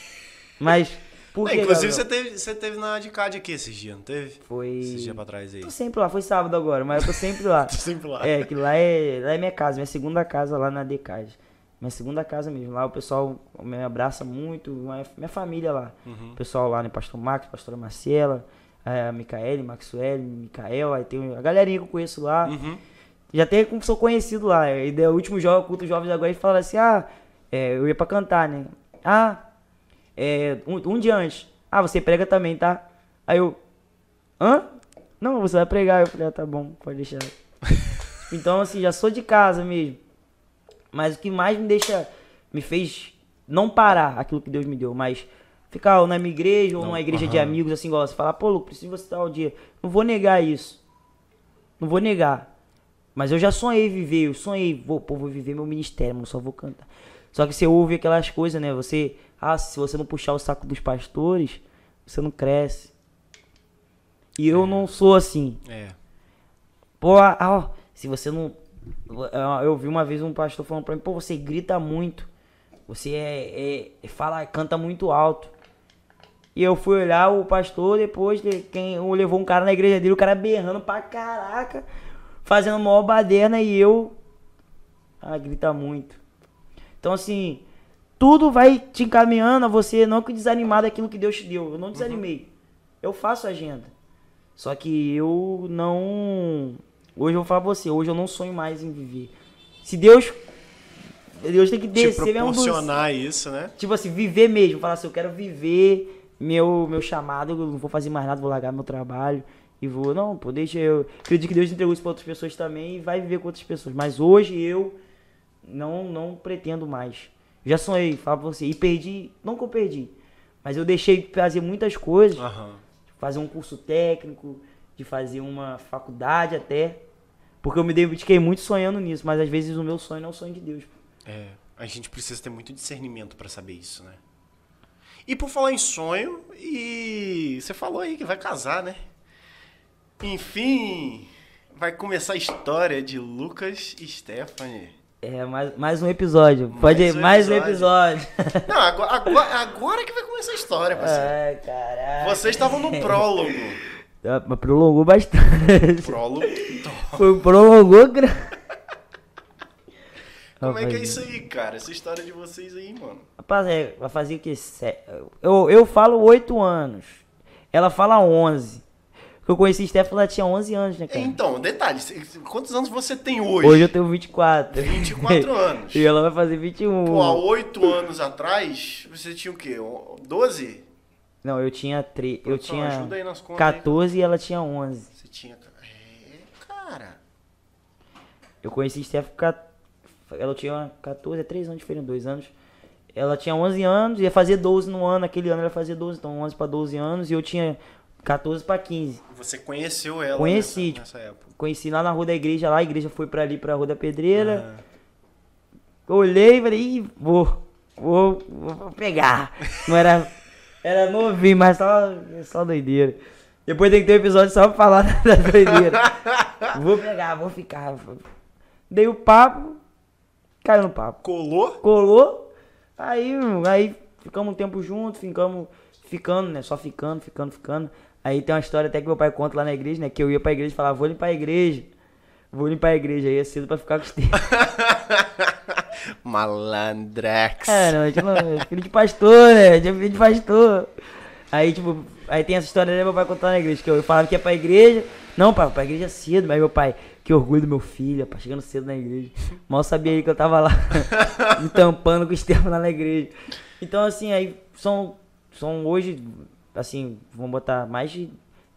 (laughs) Mas Por É, inclusive, você teve, você teve na Adcad aqui esses dias, não teve? Foi. Esses dias pra trás aí. Tô sempre lá, foi sábado agora, mas eu tô sempre lá. (laughs) Tô sempre lá. É, que lá é, lá é minha casa, minha segunda casa lá na Decade. Minha segunda casa mesmo. Lá o pessoal me abraça muito, minha, família lá. Uhum. O pessoal lá, né? Pastor Max, pastora Marcela, a Micaele, Maxwell, Micael, aí tem a galerinha que eu conheço lá. Uhum. Já até como sou conhecido lá. E daí, o último jogo, culto jovens agora, e falaram assim: ah, é, eu ia pra cantar, né? Ah, é, um, um dia antes. Ah, você prega também, tá? Aí eu, hã? Não, você vai pregar. Eu falei, ah, tá bom, pode deixar. (laughs) então, assim, já sou de casa mesmo. Mas o que mais me deixa, me fez não parar aquilo que Deus me deu, mas ficar ou na minha igreja ou Não, numa igreja de aham. amigos, assim, igual você falar, pô, Lu, preciso de você tal dia. Não vou negar isso. Não vou negar. Mas eu já sonhei viver, eu sonhei, vou, pô, vou viver meu ministério, mano, só vou cantar. Só que você ouve aquelas coisas, né? Você, ah, se você não puxar o saco dos pastores, você não cresce. E eu não sou assim. É. Pô, ah, se você não. Eu vi uma vez um pastor falando pra mim, pô, você grita muito. Você é, é- é- fala, canta muito alto. E eu fui olhar o pastor, depois de- quem levou um cara na igreja dele, o cara berrando pra caraca, fazendo maior baderna e eu. Ah, grita muito. Então assim, tudo vai te encaminhando a você não que desanimar daquilo que Deus te deu. Eu não desanimei. Eu faço agenda. Só que eu não. Hoje eu vou falar pra você, hoje eu não sonho mais em viver. Se Deus. Deus tem que Te descer mesmo do proporcionar isso, né? Tipo assim, viver mesmo. Falar assim, eu quero viver meu, meu chamado, eu não vou fazer mais nada, vou largar meu trabalho e vou. Não, pô, deixa eu. Acredito que Deus entregou isso pra outras pessoas também e vai viver com outras pessoas. Mas hoje eu não, não pretendo mais. Já sonhei, falo pra você, e perdi. Não que eu perdi, mas eu deixei de fazer muitas coisas, Aham. de fazer um curso técnico, de fazer uma faculdade até. Porque eu me dediquei muito sonhando nisso, mas às vezes o meu sonho não é o sonho de Deus. É, a gente precisa ter muito discernimento pra saber isso, né? E por falar em sonho, e você falou aí que vai casar, né? Enfim, vai começar a história de Lucas e Stephanie. É, mais, mais um episódio. Pode Mais ir, um mais um episódio. episódio. (laughs) Não, agora, agora, agora que vai começar a história, parceiro. Ai, caralho. Vocês estavam no prólogo. (laughs) Ah, Mas prolongou bastante. Prólogo. (laughs) Foi, prolongou. gra- Como é que é isso aí, cara? Essa história de vocês aí, mano. Rapaz, é, vai fazer o que? Eu, eu falo 8 anos. Ela fala 11. Porque eu conheci a Stephanie, ela tinha 11 anos, né, cara? Então, detalhe, quantos anos você tem hoje? Hoje eu tenho 24. 24 (laughs) anos. e ela vai fazer 21. Pô, há 8 anos atrás, você tinha o quê? 12? Não, eu tinha 3. Eu Produção, tinha ajuda aí nas contas aí. 14 e ela tinha 11. Você tinha. É, cara. Eu conheci a Steph, ela tinha 14, é 3 anos diferente, 2 anos. Ela tinha 11 anos, ia fazer 12 no ano, aquele ano ela ia fazer 12, então 11 pra 12 anos, e eu tinha 14 pra 15. Você conheceu ela Conheci, nessa, nessa época. Conheci lá na rua da igreja, lá a igreja foi pra ali, pra rua da pedreira. Olhei e falei, Ih, vou, vou, vou pegar. (laughs) Não era, era novinho, mas só, só doideira. Depois tem que ter um episódio só pra falar (laughs) da doideira. vou pegar, vou ficar. Dei o papo, caiu no papo. colou? colou. Aí, aí ficamos um tempo juntos, ficamos ficando, né? Só ficando, ficando, ficando. Aí tem uma história até que meu pai conta lá na igreja, né? Que eu ia pra igreja e falava, vou limpar a igreja. Vou limpar a igreja. Aí é cedo pra ficar com os (laughs) tempos. Malandrex. É, não, tipo, é filho de pastor, né? Filho de pastor. Aí, tipo, aí tem essa história, né? Meu pai contando na igreja, que eu falava que ia pra igreja. Não, pai, pra igreja cedo, mas meu pai, que orgulho do meu filho, pai, chegando cedo na igreja. Mal sabia aí que eu tava lá, (laughs) (laughs) me tampando com os termos lá na igreja. Então, assim, aí são, são hoje, assim, vamos botar mais de.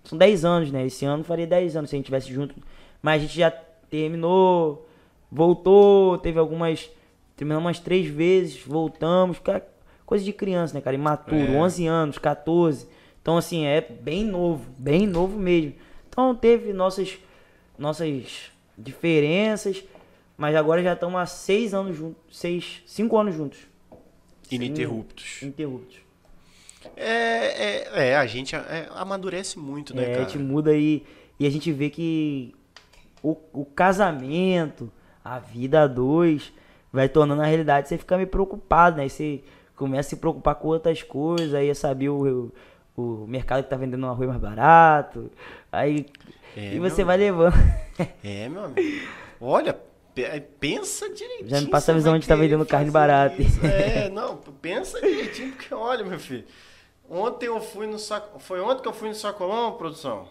São 10 anos, né? Esse ano faria 10 anos se a gente tivesse junto. Mas a gente já terminou, voltou, teve algumas. Terminamos umas três vezes, voltamos. cara, Coisa de criança, né, cara? Imaturo, É. 11 anos, 14. Então, assim, é bem novo, bem novo mesmo. Então, teve nossas, nossas diferenças, mas agora já estamos há seis anos juntos, seis, cinco anos juntos, Ininterruptos. interruptos. É, é, é, a gente é, amadurece muito, né, É, a cara? gente muda aí e a gente vê que o, o casamento, a vida a dois, vai tornando a realidade. Você fica meio preocupado, né? Você começa a se preocupar com outras coisas, aí é saber o, o, o mercado que tá vendendo um arroz mais barato. Aí. É, e você vai levando. (laughs) É, meu amigo. Olha, pe- pensa direitinho. Já me passa a visão vai de tá vendendo carne barata. isso. É, não, pensa direitinho, porque olha, meu filho. Ontem eu fui no saco. Foi ontem que eu fui no sacolão, produção?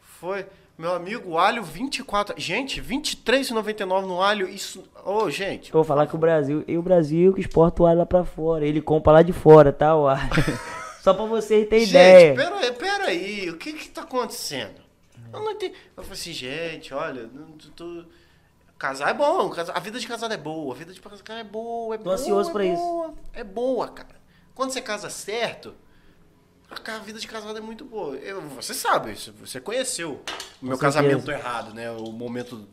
Foi. Meu amigo, alho 24. Gente, 23,99 no alho. Isso. Ô, gente. Eu vou falar que o Brasil. E o Brasil que exporta o alho lá pra fora. Ele compra lá de fora, tá? O alho. (laughs) Só pra vocês terem Gente, ideia. pera aí, pera aí, o que que tá acontecendo? Eu não entendi. Eu falei assim, gente, olha, tu- casar é bom, a vida de casado é boa, a vida de casado é boa, é boa. ansioso é pra isso. boa, É boa, cara. Quando você casa certo, a vida de casado é muito boa. Eu- você sabe, isso, você conheceu o meu casamento errado, né? O momento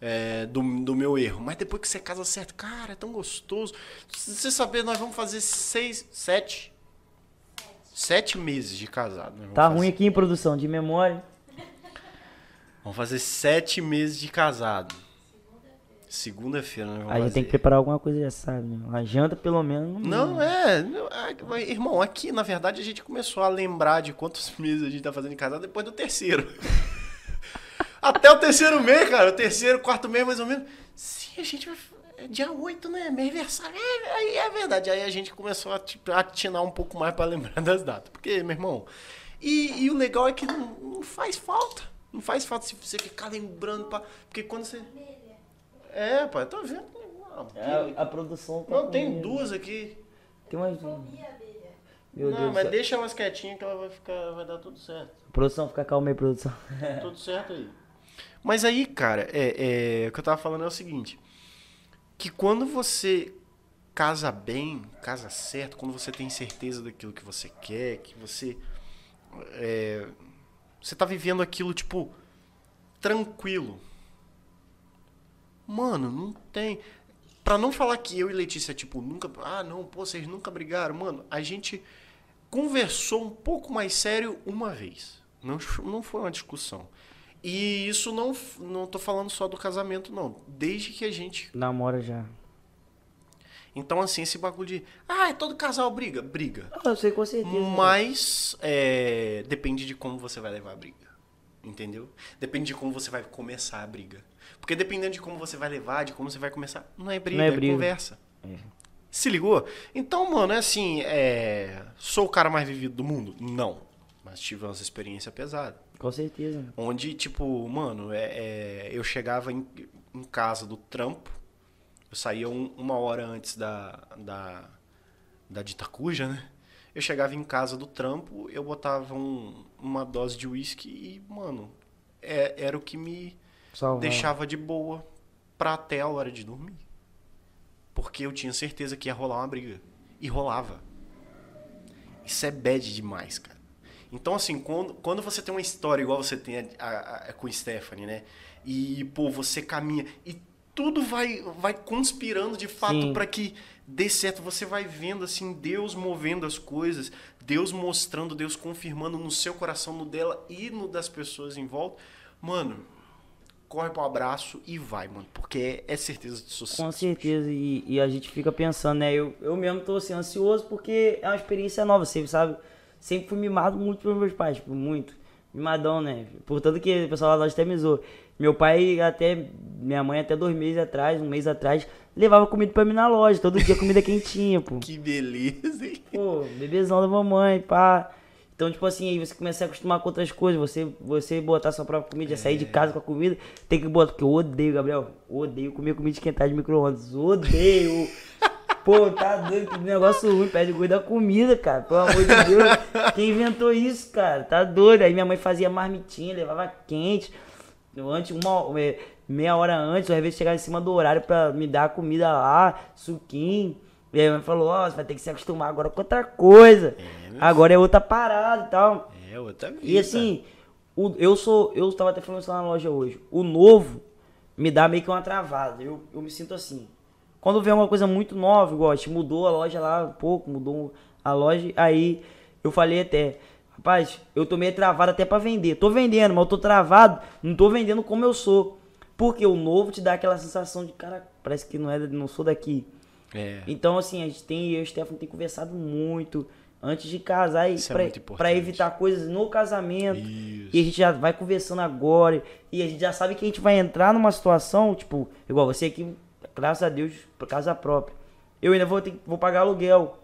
é, do, do meu erro. Mas depois que você casa certo, cara, é tão gostoso. Se você saber, nós vamos fazer seis, sete, sete meses de casado. Tá fazer. ruim aqui em produção de memória. Vamos fazer sete meses de casado. Segunda-feira, vamos Aí tem que preparar alguma coisa, já sabe, né? Uma janta, pelo menos. Não, é. não, é, mas, Irmão, aqui, na verdade, a gente começou a lembrar de quantos (laughs) meses a gente tá fazendo de casado depois do terceiro. (laughs) Até o terceiro mês, cara. O terceiro, quarto mês, mais ou menos. Sim, a gente vai. É dia 8, né? Meu aniversário. É, aí é verdade. Aí a gente começou a tipo, atinar um pouco mais pra lembrar (laughs) das datas. Porque, meu irmão. E, e o legal é que não, não faz falta. Não faz falta se você ficar lembrando. Pra, porque quando você. É, pai, tô vendo. Não, É, a produção tá não tem comendo. duas aqui. Tem umas. Meu não, Deus mas deixa elas quietinhas que ela vai ficar, vai dar tudo certo. Produção, fica calma aí, produção. tudo (laughs) certo aí. Mas aí, cara, é, é, o que eu tava falando é o seguinte, que quando você casa bem, casa certo, quando você tem certeza daquilo que você quer, que você é, você tá vivendo aquilo tipo tranquilo. Mano, não tem Pra não falar que eu e Letícia tipo nunca, ah, não, pô, vocês nunca brigaram, mano, a gente conversou um pouco mais sério uma vez. Não, não foi uma discussão. E isso não, não tô falando só do casamento, não. Desde que a gente. Namora já. Então, assim, esse bagulho de. Ah, é todo casal briga. Briga. Ah, eu sei com certeza. Mas é, depende de como você vai levar a briga. Entendeu? Depende de como você vai começar a briga. Porque dependendo de como você vai levar, de como você vai começar, não é briga, Não é é, briga. conversa. É. Se ligou? Então, mano, é assim, é... sou o cara mais vivido do mundo? Não. Mas tive umas experiências pesadas. Com certeza. Onde, tipo, mano, é, é, eu chegava em, em casa do trampo, eu saía um- uma hora antes da, da, da Ditacuja, né? Eu chegava em casa do trampo, eu botava um- uma dose de uísque e, mano, é- era o que me Salvar. deixava de boa pra até a hora de dormir. Porque eu tinha certeza que ia rolar uma briga. E rolava. Isso é bad demais, cara. Então, assim, quando, quando você tem uma história igual você tem a, a- a- com Stephanie, né? E, pô, você caminha e tudo vai, vai conspirando de fato pra que dê certo. Você vai vendo, assim, Deus movendo as coisas, Deus mostrando, Deus confirmando no seu coração, no dela e no das pessoas em volta. Mano, corre pro abraço e vai, mano. Porque é, certeza de sucesso. Com certeza, e, e a gente fica pensando, né? Eu, eu mesmo tô assim, ansioso porque é uma experiência nova, você sabe? Sempre fui mimado muito pelos meus pais, tipo, muito. Mimadão, né? Portanto que o pessoal lá até me zoou. Meu pai até, minha mãe até dois meses atrás, um mês atrás, levava comida pra mim na loja, todo dia comida quentinha, pô. (laughs) Que beleza, hein? Pô, bebezão da mamãe, pá. Então, tipo assim, aí você começa a acostumar com outras coisas, você, você botar sua própria comida, sair de casa com a comida, tem que botar, porque eu odeio, Gabriel, odeio comer comida esquentada de micro-ondas, odeio. (laughs) Pô, tá doido, que negócio ruim, pede gosto da comida, cara, pelo amor de Deus. Quem inventou isso, cara? Tá doido. Aí minha mãe fazia marmitinha, levava quente. Antes, uma, é, meia hora antes, às vezes chegava em cima do horário pra me dar a comida lá, suquinho. E aí a mãe falou, ó, você vai ter que se acostumar agora com outra coisa. meu agora é outra parada e tal. É, outra vida. E assim, o- eu sou. Eu tava até falando isso lá na loja hoje. O novo me dá meio que uma travada. Eu, eu me sinto assim. Quando vem uma coisa muito nova, igual, a mudou a loja lá um pouco, mudou a loja, aí eu falei até, rapaz, eu tô meio travado até pra vender. Tô vendendo, mas eu tô travado, não tô vendendo como eu sou. Porque o novo te dá aquela sensação de, cara, parece que não é, não sou daqui. É. Então, assim, a gente tem, eu e o Stefano tem conversado muito antes de casar e Isso é evitar coisas no casamento. Isso. E a gente já vai conversando agora. E a gente já sabe que a gente vai entrar numa situação, tipo, igual você aqui, graças a Deus, por casa própria. Eu ainda vou, ter, vou pagar aluguel.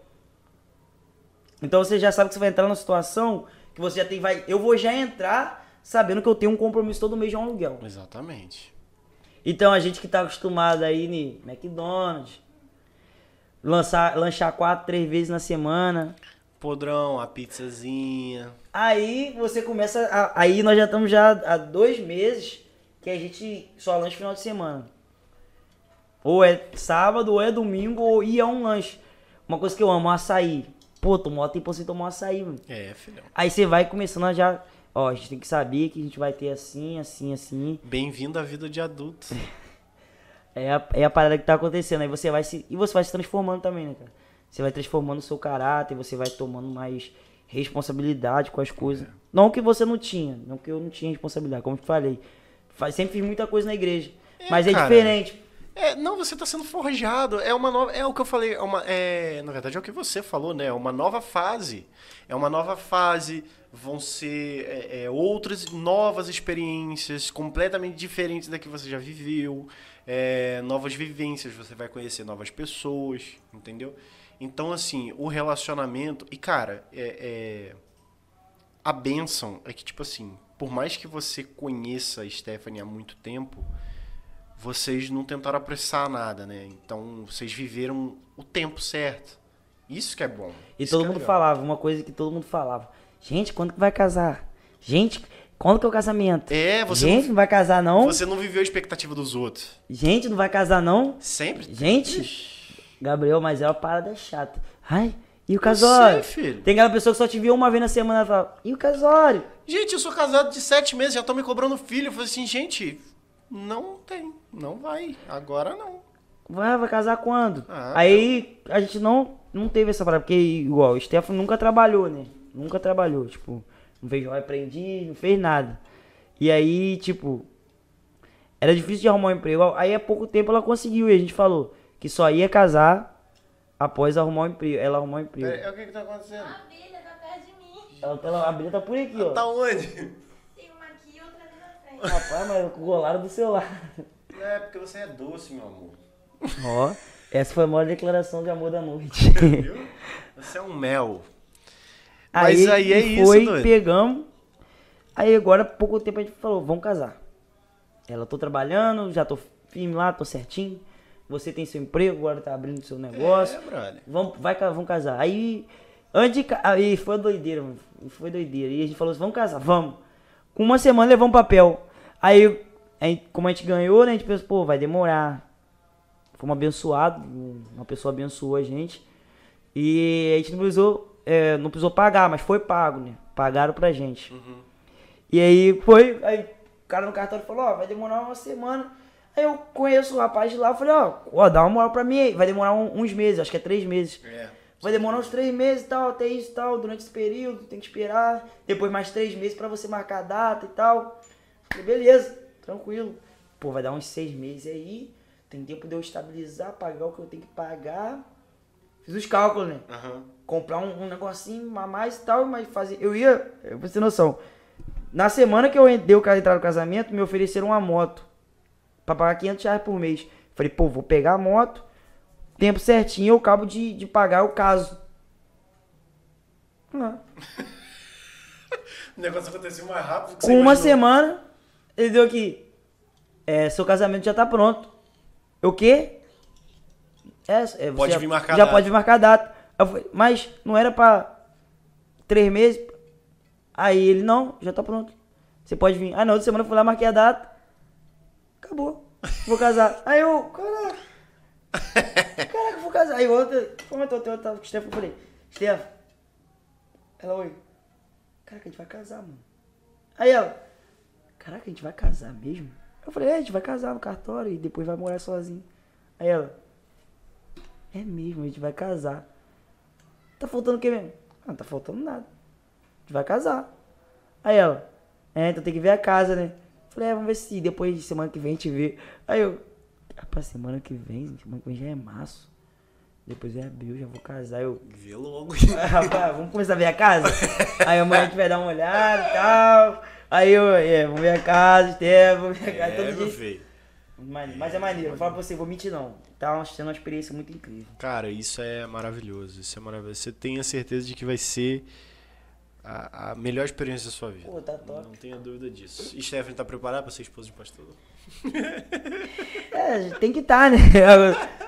Então você já sabe que você vai entrar numa situação que você já tem. Vai, eu vou já entrar sabendo que eu tenho um compromisso todo mês de um aluguel. Exatamente. Então a gente que tá acostumado aí em McDonald's, lançar, lanchar quatro, três vezes na semana. Podrão, a pizzazinha. Aí você começa. a- aí nós já estamos já há dois meses que a gente só lancha final de semana. Ou é sábado, ou é domingo, ou e é um lanche. Uma coisa que eu amo, açaí. Pô, tomou tempo sem tomar açaí, mano. É, filhão. Aí você vai começando a já. Ó, a gente tem que saber que a gente vai ter assim, assim, assim. Bem-vindo à vida de adulto. (laughs) É a, é a parada que tá acontecendo. Aí você vai se. E você vai se transformando também, né, cara? Você vai transformando o seu caráter, você vai tomando mais responsabilidade com as coisas. Não que você não tinha, não que eu não tinha responsabilidade, como eu te falei. Faz, sempre fiz muita coisa na igreja. É, mas é cara. diferente. É, não, você tá sendo forjado. É uma nova. É o que eu falei. É uma, é, na verdade, é o que você falou, né? É uma nova fase. É uma nova fase. Vão ser é, é, outras novas experiências completamente diferentes da que você já viveu. É, novas vivências. Você vai conhecer novas pessoas, entendeu? Então, assim, o relacionamento. E, cara, é, é, a benção é que, tipo assim, por mais que você conheça a Stephanie há muito tempo, vocês não tentaram apressar nada, né? Então, vocês viveram o tempo certo. Isso que é bom. E todo é mundo legal. falava, uma coisa que todo mundo falava. Gente, quando que vai casar? Gente, quando que é o casamento? É, você Gente, não, não vai casar não? você não viveu a expectativa dos outros. Gente, não vai casar não? Sempre? Gente, Gabriel, mas é uma parada chata. Ai, e o Eu casório? sei, filho. Tem aquela pessoa que só te viu uma vez na semana e fala, e o casório? Gente, eu sou casado de sete meses, já estão me cobrando filho. Eu falei assim, gente, não tem. Não vai. Agora não. Vai, vai casar quando? Ah, Aí a gente não, não teve essa parada, porque igual, o Stefano nunca trabalhou, né? Nunca trabalhou, tipo, não fez jovem aprendiz, não fez nada. E aí, tipo, era difícil de arrumar um emprego. Aí há pouco tempo ela conseguiu e a gente falou que só ia casar após arrumar um emprego. Ela arrumar um emprego. É, o que que tá acontecendo? A abelha tá perto de mim. Ela, ela, a abelha tá por aqui, ó. Tá onde? Tem uma aqui e outra ali na frente. Rapaz, mas golaram do celular. É, porque você é doce, meu amor. Ó, essa foi a maior declaração de amor da noite. Viu? Você é um mel. (laughs) Mas aí é isso, foi, doido. pegamos. Aí agora, pouco tempo a gente falou, vamos casar. Ela, tô trabalhando, já tô firme lá, tô certinho. Você tem seu emprego, agora tá abrindo seu negócio. É, brother. Vamos, vai, vamos casar. Aí, antes de, aí foi doideira, mano. Foi doideira. E a gente falou assim, vamos casar, vamos. Com uma semana levamos papel. Aí, aí, como a gente ganhou, né, a gente pensou, pô, vai demorar. Fomos abençoados, uma pessoa abençoou a gente. E a gente não precisou, é, não precisou pagar, mas foi pago, né? Pagaram pra gente. E aí foi, aí o cara no cartório falou, ó, vai demorar uma semana. Aí eu conheço o rapaz de lá, falei, ó, ó, dá uma moral pra mim aí. Vai demorar um- uns meses, acho que é três meses. É. Vai demorar uns três meses e tal, até isso e tal, durante esse período, tem que esperar. Depois mais três meses pra você marcar a data e tal. Falei, beleza, tranquilo. Pô, vai dar uns seis meses aí, tem tempo de eu estabilizar, pagar o que eu tenho que pagar. Fiz os cálculos, né? Aham. Comprar um, um negocinho a mais e tal, mas fazer. Eu ia, eu vou ter noção. Na semana que eu dei o cara entrar no casamento, me ofereceram uma moto. Pra pagar 500 reais por mês. Falei, pô, vou pegar a moto, tempo certinho, eu acabo de, de pagar o caso. Ah. (laughs) O negócio aconteceu mais rápido que você Com uma semana, ele deu aqui. É, seu casamento já tá pronto. O quê? É, é, você Pode já, vir marcar a Já data. pode vir marcar a data. Eu falei, mas não era pra três meses? Aí ele, não, já tá pronto. Você pode vir. Ah, na outra semana eu fui lá, marquei a data. Acabou. Vou casar. (laughs) Aí eu, caraca. (laughs) Caraca, eu vou casar. Aí outra, comentou, eu tava com o Stefan, eu falei, Stefan. Ela, oi. Caraca, a gente vai casar, mano. Aí ela, caraca, a gente vai casar mesmo? Eu falei, é, a gente vai casar no cartório e depois vai morar sozinho. Aí ela, é mesmo, a gente vai casar. Tá faltando o que mesmo? Ah, não tá faltando nada. A gente vai casar. Aí ela, é, então tem que ver a casa, né? Eu Falei, é, vamos ver se depois de semana que vem a gente vê. Aí eu, rapaz, semana que vem, semana que vem já é março. Depois é abril, já vou casar. Eu, Vê logo. Ah, rapaz, vamos começar a ver a casa? Aí amanhã a gente vai dar uma olhada e tal. Aí eu, é, vamos ver a casa, Estevão, vamos ver a casa É, todo meu dia. filho. Mas, mas é maneiro, vou falar pra você, vou mentir não. Tá sendo uma experiência muito incrível. Cara, isso é maravilhoso. Isso é maravilhoso. Você tem a certeza de que vai ser a, a melhor experiência da sua vida. Pô, tá top. Não tenha dúvida disso. E Stephanie tá preparada pra ser esposa de pastor? (laughs) É, tem que estar, né?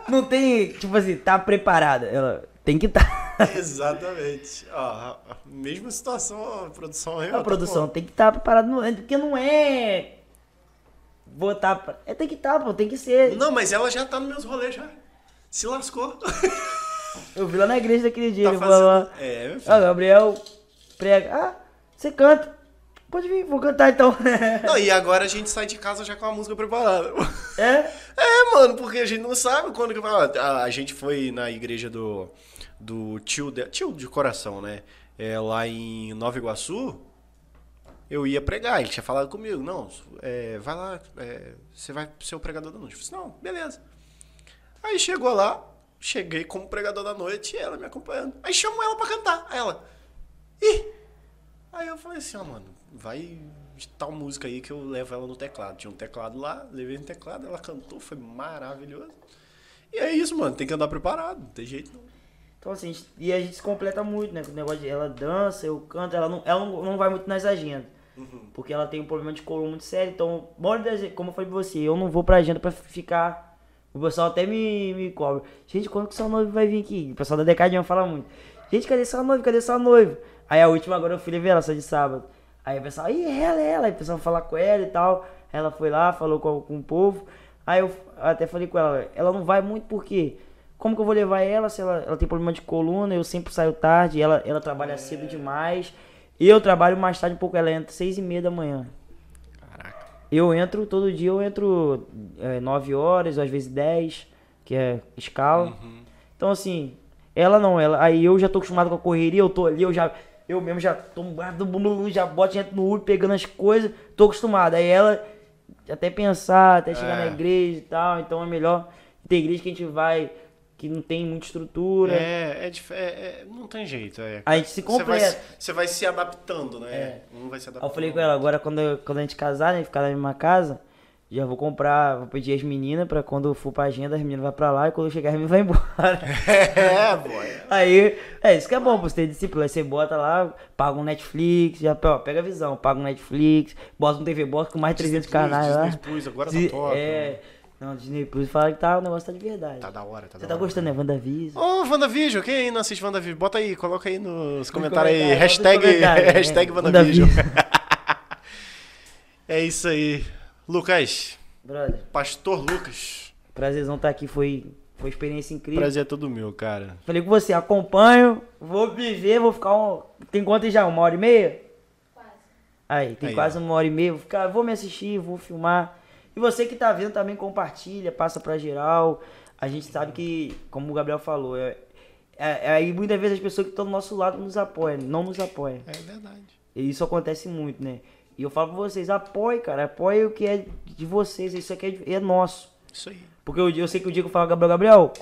Não tem, tipo assim, tá preparada. Ela tem que estar. (laughs) Exatamente. Ó, mesma situação, a produção ó, A tá produção bom. tem que estar preparada, não é- porque não é botar pra... É, tem que estar, pô, tem que ser. Não, mas ela já tá nos meus rolês já. Se lascou. (laughs) Eu vi lá na igreja daquele dia, tá ele falou fazendo. É, meu ó, filho. Gabriel prega. Ah, você canta. Pode vir, vou cantar então. (laughs) Não, e agora a gente sai de casa já com a música preparada. é? (laughs) É, mano, porque a gente não sabe quando que vai. A, a gente foi na igreja do, do tio, de, tio de coração, né? É, lá em Nova Iguaçu. Eu ia pregar, ele tinha falado comigo. Não, é, vai lá, é, você vai ser o pregador da noite. Eu falei, não, beleza. Aí chegou lá, cheguei como pregador da noite e ela me acompanhando. Aí chamou ela pra cantar. Aí ela, ih! Aí eu falei assim, ó, mano, vai de tal música aí que eu levo ela no teclado. Tinha um teclado lá, levei no teclado, ela cantou, foi maravilhoso. E é isso, mano, tem que andar preparado, não tem jeito não. Então assim, e a gente se completa muito, né? Com o negócio de ela dança, eu canto, ela não, ela não vai muito nas agendas. Porque ela tem um problema de coluna muito sério, então, bora como eu falei pra você, eu não vou pra agenda pra ficar. O pessoal até me, me cobra. Gente, quando que sua noiva vai vir aqui? O pessoal da Decadinha fala muito. Gente, cadê sua noiva? Cadê sua noiva? Aí a última agora eu fui levar ela só de sábado. Aí o pessoal, ih, é ela, é ela. Aí o pessoal falar com ela e tal. Ela foi lá, falou com, com o povo. Aí eu até falei com ela, ela não vai muito porque como que eu vou levar ela se ela, ela tem problema de coluna, eu sempre saio tarde, ela, ela trabalha cedo demais. E eu trabalho mais tarde um pouco, ela entra seis e meia da manhã. Caraca. Eu entro, todo dia eu entro é, 9 horas, ou às vezes 10, que é escala. Então assim, ela não, ela. Aí eu já tô acostumado com a correria, eu tô ali, eu já. Eu mesmo já tô do bum, já boto gente no Uber pegando as coisas, tô acostumado. Aí ela até pensar, até chegar É. na igreja e tal, então é melhor. Tem igreja que a gente vai, que não tem muita estrutura. É, é, é- é- não tem jeito. É. A gente se Você vai, completa. você vai se adaptando, né? É. Um vai se adaptando. eu falei com ela, agora quando, quando a gente casar, né, ficar na mesma casa, já vou comprar, vou pedir as meninas pra quando eu for pra agenda, as meninas vão pra lá e quando chegar, as meninas vão embora. (laughs) É, boy. Aí, é isso que é bom, pra você ter disciplina. Aí você bota lá, paga um Netflix, já ó, pega a visão, paga um Netflix, bota um TV Box com mais de 300 Disney Plus, canais lá. Disney Plus, agora tá top, É, não, Disney Plus fala que tá, o negócio tá de verdade. Tá da hora, tá você da tá hora. gostando, né? WandaVision? Ô, WandaVision, quem aí não assiste WandaVision? Bota aí, coloca aí nos comentários aí. Hashtag, bota nos comentários, hashtag é, WandaVision. (laughs) é isso aí. Lucas, Brother, Pastor Lucas. prazerzão estar aqui, foi, foi uma experiência incrível. Prazer é todo meu, cara. Falei com você, acompanho, vou viver, vou ficar um. Tem quanto já? Uma hora e meia? Quase. Aí, tem Aí, quase ó. uma hora e meia, vou ficar, vou me assistir, vou filmar. E você que tá vendo também compartilha, passa pra geral. A gente sabe que, como o Gabriel falou, é, é, é aí muitas vezes as pessoas que estão do nosso lado nos apoiam, não nos apoiam. É verdade. E isso acontece muito, né? E eu falo pra vocês, apoie, cara, apoie o que é de vocês, isso aqui é, é nosso. Isso aí. Porque eu, eu sei que o dia que eu falo, Gabriel, Gabriel,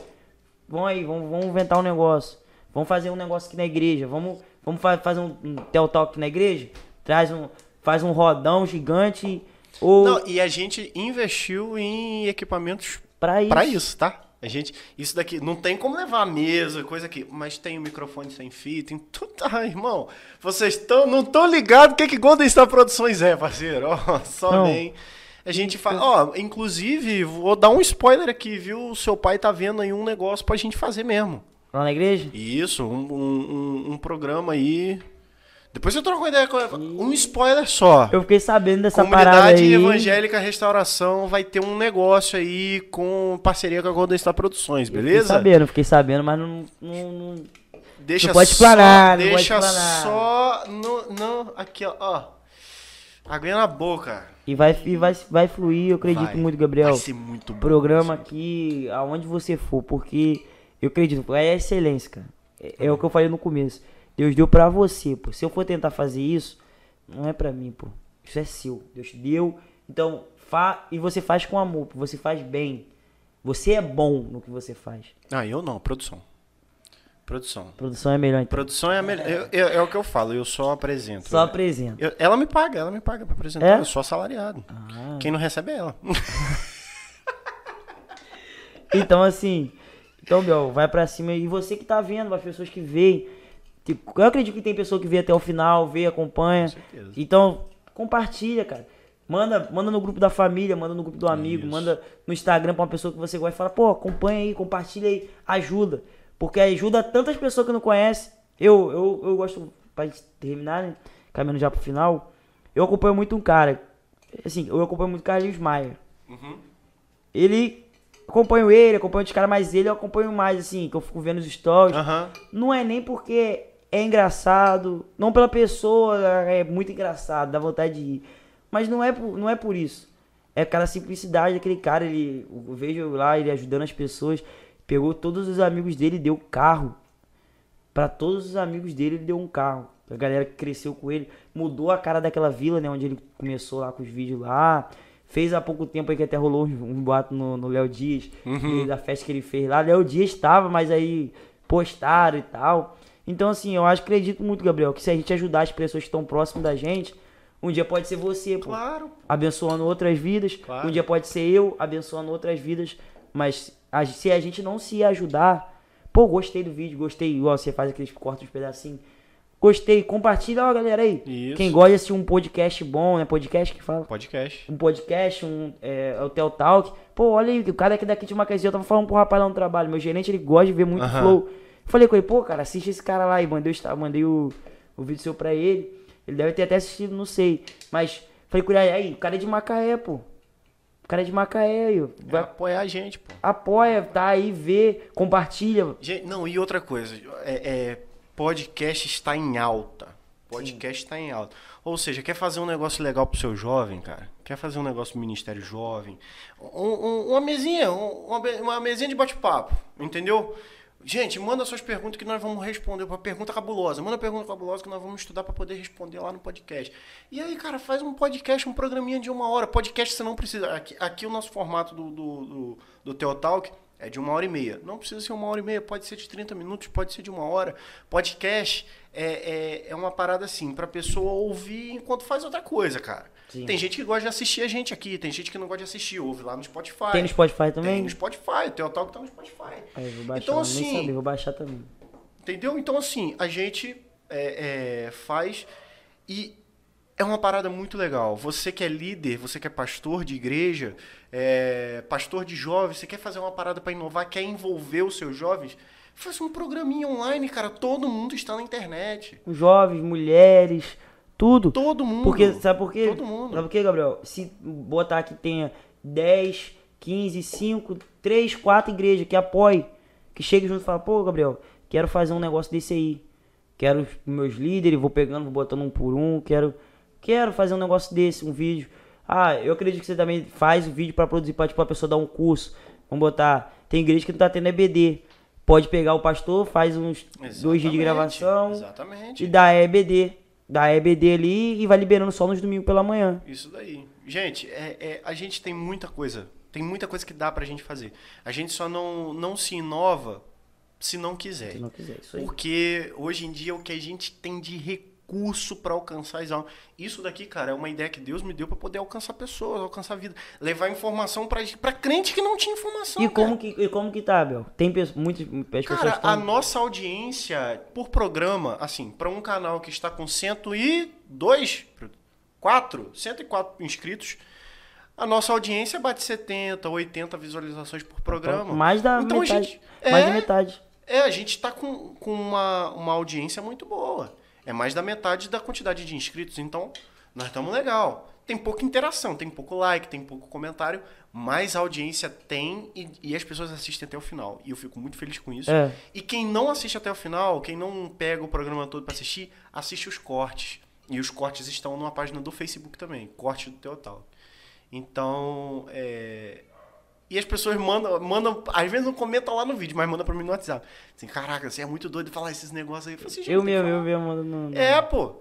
vamos aí, vamos, vamos inventar um negócio. Vamos fazer um negócio aqui na igreja. Vamos, vamos fa- fazer um, um tel talk aqui na igreja. Traz um, faz um rodão gigante. Ou Não, e a gente investiu em equipamentos pra isso. pra isso, tá? A gente, isso daqui, não tem como levar a mesa, coisa aqui, mas tem o microfone sem fio, tem tudo. Ah, irmão, vocês tão, não estão ligados o que, que Golden Star Produções é, parceiro. Ó, (laughs) só Não. vem. A gente fala, ó, inclusive, vou dar um spoiler aqui, viu? O seu pai tá vendo aí um negócio pra gente fazer mesmo. Lá na igreja? Isso, um, um, um- um programa aí. Depois eu troco uma ideia com Um spoiler só. Eu fiquei sabendo dessa parada Comunidade aí. Evangélica Restauração vai ter um negócio aí com parceria com a Golden Star Produções, Fiquei beleza? sabendo, fiquei sabendo, mas não. não, não- Deixa Não pode só, explanar, não pode deixa explanar. só no, no aqui ó, ó. Aguinha na boca. E vai, e vai, vai fluir, eu acredito Vai. muito, Gabriel. Vai ser muito bom. programa aqui, aonde você for, porque eu acredito, é excelência, cara. É, é o que eu falei no começo. Deus deu pra você, pô. Se eu for tentar fazer isso, não é pra mim, pô. Isso é seu. Deus deu. Então, fa e você faz com amor, pô. você faz bem. Você é bom no que você faz. Ah, eu não, produção. Produção. Produção é melhor então. Produção é a melhor. eu- eu- é o que eu falo, eu só apresento. Só apresenta. Eu- ela me paga, ela me paga pra apresentar. É? Eu sou assalariado. Ah. Quem não recebe é ela. (laughs) Então, assim. Então, Bel, vai pra cima. E você que tá vendo, as pessoas que veem. Tipo, eu acredito que tem pessoa que vê até o final, vê, acompanha. certeza. Então, compartilha, cara. Manda, manda no grupo da família, manda no grupo do amigo, Isso. manda no Instagram pra uma pessoa que você gosta e fala, pô, acompanha aí, compartilha aí, ajuda. Porque ajuda tantas pessoas que não conhecem. Eu, eu, eu gosto, pra gente terminar, né? Caminhando já pro final, eu acompanho muito um cara. Assim, eu acompanho muito o Carlinhos Maia. Ele. Acompanho ele, acompanho os caras, mas ele eu acompanho mais, assim, que eu fico vendo os stories. Aham. Não é nem porque é engraçado, não pela pessoa, é muito engraçado, dá vontade de rir. Mas não é por, não é por isso. É aquela simplicidade daquele cara, ele, eu vejo lá ele ajudando as pessoas, pegou todos os amigos dele e deu carro. Pra todos os amigos dele ele deu um carro. A galera que cresceu com ele, mudou a cara daquela vila, né, onde ele começou lá com os vídeos lá. Fez há pouco tempo aí que até rolou um, boato no no Léo Dias, Uhum. da festa que ele fez lá. Léo Dias estava, mas aí postaram e tal. Então, assim, eu acho, acredito muito, Gabriel, que se a gente ajudar as pessoas que estão próximas da gente, um dia pode ser você, pô, Claro. abençoando outras vidas. Claro. Um dia pode ser eu abençoando outras vidas. Mas a- se a gente não se ajudar, pô, gostei do vídeo, gostei, igual você faz aqueles cortes uns pedacinhos. Gostei, compartilha, ó, galera aí. Isso. Quem gosta de assistir um podcast bom, né? Podcast que fala? Podcast. um podcast, um é, Hotel Talk. Pô, olha aí, o cara aqui daqui de Mackenzie, eu tava falando pro rapaz lá no trabalho. Meu gerente, ele gosta de ver muito Aham. flow. Falei com ele, pô, cara, assiste esse cara lá. E mandei, mandei o, o vídeo seu pra ele. Ele deve ter até assistido, não sei. Mas falei com ele, aí, o cara é de Macaé, pô. O cara é de Macaé, aí, ó. Vai Vai, apoiar a gente, pô. apoia, tá aí, vê, compartilha. Gente, não, e outra coisa, é, é, podcast está em alta. Podcast está em alta. Ou seja, quer fazer um negócio legal pro seu jovem, cara? Quer fazer um negócio do Ministério Jovem? Um- um- uma mesinha, um- uma mesinha de bate-papo, entendeu? Gente, manda suas perguntas que nós vamos responder. Uma pergunta cabulosa. Manda pergunta cabulosa que nós vamos estudar para poder responder lá no podcast. E aí, cara, faz um podcast, um programinha de uma hora. Podcast você não precisa. Aqui, aqui o nosso formato do, do, do, do Teotalk é de uma hora e meia. Não precisa ser uma hora e meia, pode ser de 30 minutos, pode ser de uma hora. Podcast é, é, é uma parada assim, pra pessoa ouvir enquanto faz outra coisa, cara. Sim. Tem gente que gosta de assistir a gente aqui, tem gente que não gosta de assistir, ouve lá no Spotify. Tem no Spotify Tem também? no Spotify, o Teotalk tá no Spotify. Aí, eu vou baixar, Então, assim, sabia, vou baixar também. Entendeu? Então, assim, a gente é, é, faz e é uma parada muito legal. Você que é líder, você que é pastor de igreja, é, pastor de jovens, você quer fazer uma parada para inovar, quer envolver os seus jovens, faz um programinha online, cara. Todo mundo está na internet. Jovens, mulheres, tudo. Todo mundo. Porque, sabe por quê? Todo mundo. Sabe por quê, Gabriel? Se botar que tenha 10, 15, 5, 3, 4 igrejas que apoiem, que chegue junto e fala, pô, Gabriel, quero fazer um negócio desse aí. Quero os meus líderes, vou pegando, vou botando um por um, quero, quero fazer um negócio desse, um vídeo. Ah, eu acredito que você também faz o vídeo pra produzir, pra tipo, a pessoa dar um curso. Vamos botar, tem igreja que não tá tendo EBD. Pode pegar o pastor, faz uns dois dias de Exatamente, gravação Exatamente. e dá EBD. Dá EBD ali e vai liberando só nos domingos pela manhã. Isso daí. Gente, é, é- a gente tem muita coisa. Tem muita coisa que dá pra gente fazer. A gente só não, não se inova se não quiser. Se não quiser, isso aí. Porque hoje em dia o que a gente tem de recurso pra alcançar as almas. Isso daqui, cara, é uma ideia que Deus me deu pra poder alcançar pessoas, alcançar a vida. Levar informação pra, pra crente que não tinha informação. E cara. como, que, e como que tá, Bel? Tem muitas as pessoas Cara, a nossa audiência por programa, assim, para um canal que está com 102, 4, 104 inscritos, a nossa audiência bate 70, 80 visualizações por programa. Mais da Então, metade. gente- mais é, da metade. É, a gente está com, com uma, uma audiência muito boa. É mais da metade da quantidade de inscritos, então nós estamos legal. Tem pouca interação, tem pouco like, tem pouco comentário, mas a audiência tem e, e as pessoas assistem até o final. E eu fico muito feliz com isso. É. E quem não assiste até o final, quem não pega o programa todo para assistir, assiste os cortes. E os cortes estão numa página do Facebook também, corte do Teotal. Então, é... E as pessoas mandam, mandam, às vezes não comentam lá no vídeo, mas mandam pra mim no WhatsApp. Assim, caraca, você é muito doido de falar esses negócios aí. Eu, assim, Eu mesmo, eu mesmo. mando no- É, pô.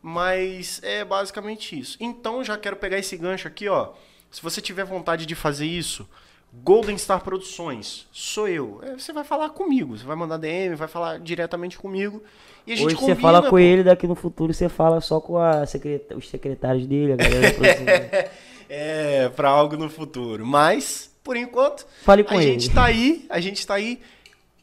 Mas é basicamente isso. Então já quero pegar esse gancho aqui, ó. Se você tiver vontade de fazer isso, Golden Star Produções, sou eu. É, Você vai falar comigo, você vai mandar DM, vai falar diretamente comigo. E a gente Hoje você combina, fala com pô. ele, daqui no futuro você fala só com a secret... os secretários dele, a galera. (laughs) É, pra algo no futuro. Mas, por enquanto, Fale com a ele. gente tá aí, a gente tá aí.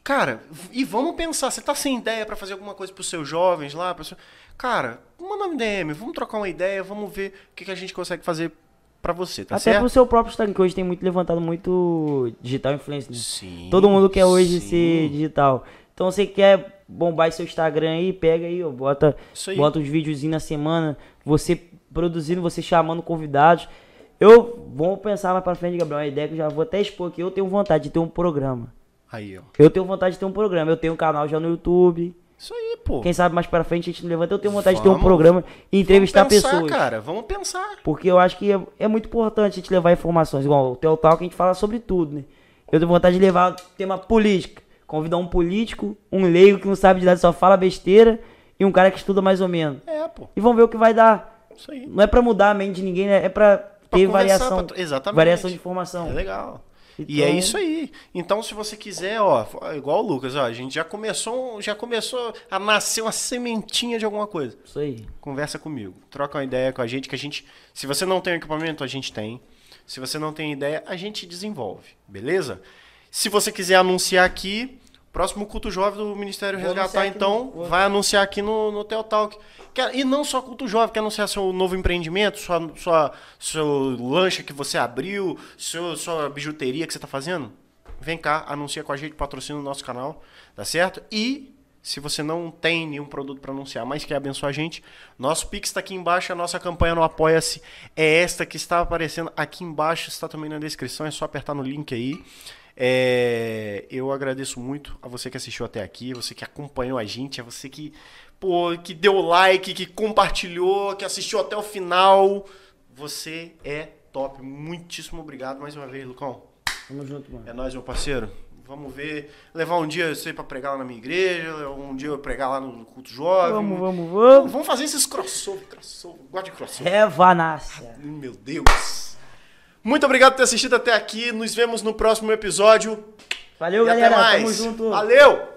Cara, e vamos pensar, você tá sem ideia pra fazer alguma coisa pros seus jovens lá, seu... cara, manda um DM, vamos trocar uma ideia, vamos ver o que, que a gente consegue fazer pra você, tá Até certo? pro seu próprio Instagram, que hoje tem muito levantado muito digital influencer, né? Sim. Todo mundo quer hoje sim. ser digital. Então você quer bombar seu Instagram aí, pega aí, ó, bota, aí. bota uns videozinhos na semana, você produzindo, você chamando convidados. Eu vou pensar mais pra frente, Gabriel, uma ideia que eu já vou até expor aqui. Eu tenho vontade de ter um programa. Aí, ó. Eu tenho vontade de ter um programa. Eu tenho um canal já no YouTube. Isso aí, pô. Quem sabe mais pra frente a gente não levanta. Eu tenho vontade de ter um Vamos- programa e entrevistar vamos pensar, pessoas. cara, vamos pensar. Porque eu acho que é, é muito importante a gente levar informações. Igual o Teu Talk, a gente fala sobre tudo, né? Eu tenho vontade de levar tema política. Convidar um político, um leigo que não sabe de nada, só fala besteira, e um cara que estuda mais ou menos. É, pô. E vamos ver o que vai dar. Isso aí. Não é pra mudar a mente de ninguém, né? É pra ter variação. pra- exatamente. Variação de informação. É legal. E Então- é isso aí. Então, se você quiser, ó, igual o Lucas, ó, a gente já começou, já começou a nascer uma sementinha de alguma coisa. Isso aí. Conversa comigo, troca uma ideia com a gente que a gente, se você não tem equipamento, a gente tem. Se você não tem ideia, a gente desenvolve, beleza? Se você quiser anunciar aqui, próximo culto jovem do Ministério Vou Resgatar, então, no- vai anunciar aqui no, no Talk. E não só culto jovem, quer anunciar seu novo empreendimento, sua, sua, seu lancha que você abriu, seu, sua bijuteria que você está fazendo? Vem cá, anuncia com a gente, patrocina o nosso canal, tá certo? E se você não tem nenhum produto para anunciar, mas quer abençoar a gente, nosso Pix está aqui embaixo, a nossa campanha no Apoia-se é esta que está aparecendo aqui embaixo, está também na descrição, é só apertar no link aí. É, eu agradeço muito a você que assistiu até aqui, você que acompanhou a gente, a você que, pô, que deu like, que compartilhou, que assistiu até o final. Você é top. Muitíssimo obrigado mais uma vez, Lucão. Tamo junto, mano. É nóis, meu parceiro. Vamos ver. Levar um dia você pra pregar lá na minha igreja, um dia eu pregar lá no culto jovem. Vamos, vamos, vamos. Vamos fazer esses crossover, crossover. Gosto de crossover. Revanácia. Meu Deus. Muito obrigado por ter assistido até aqui. Nos vemos no próximo episódio. Valeu, e galera. Até mais. Tamo junto. Valeu!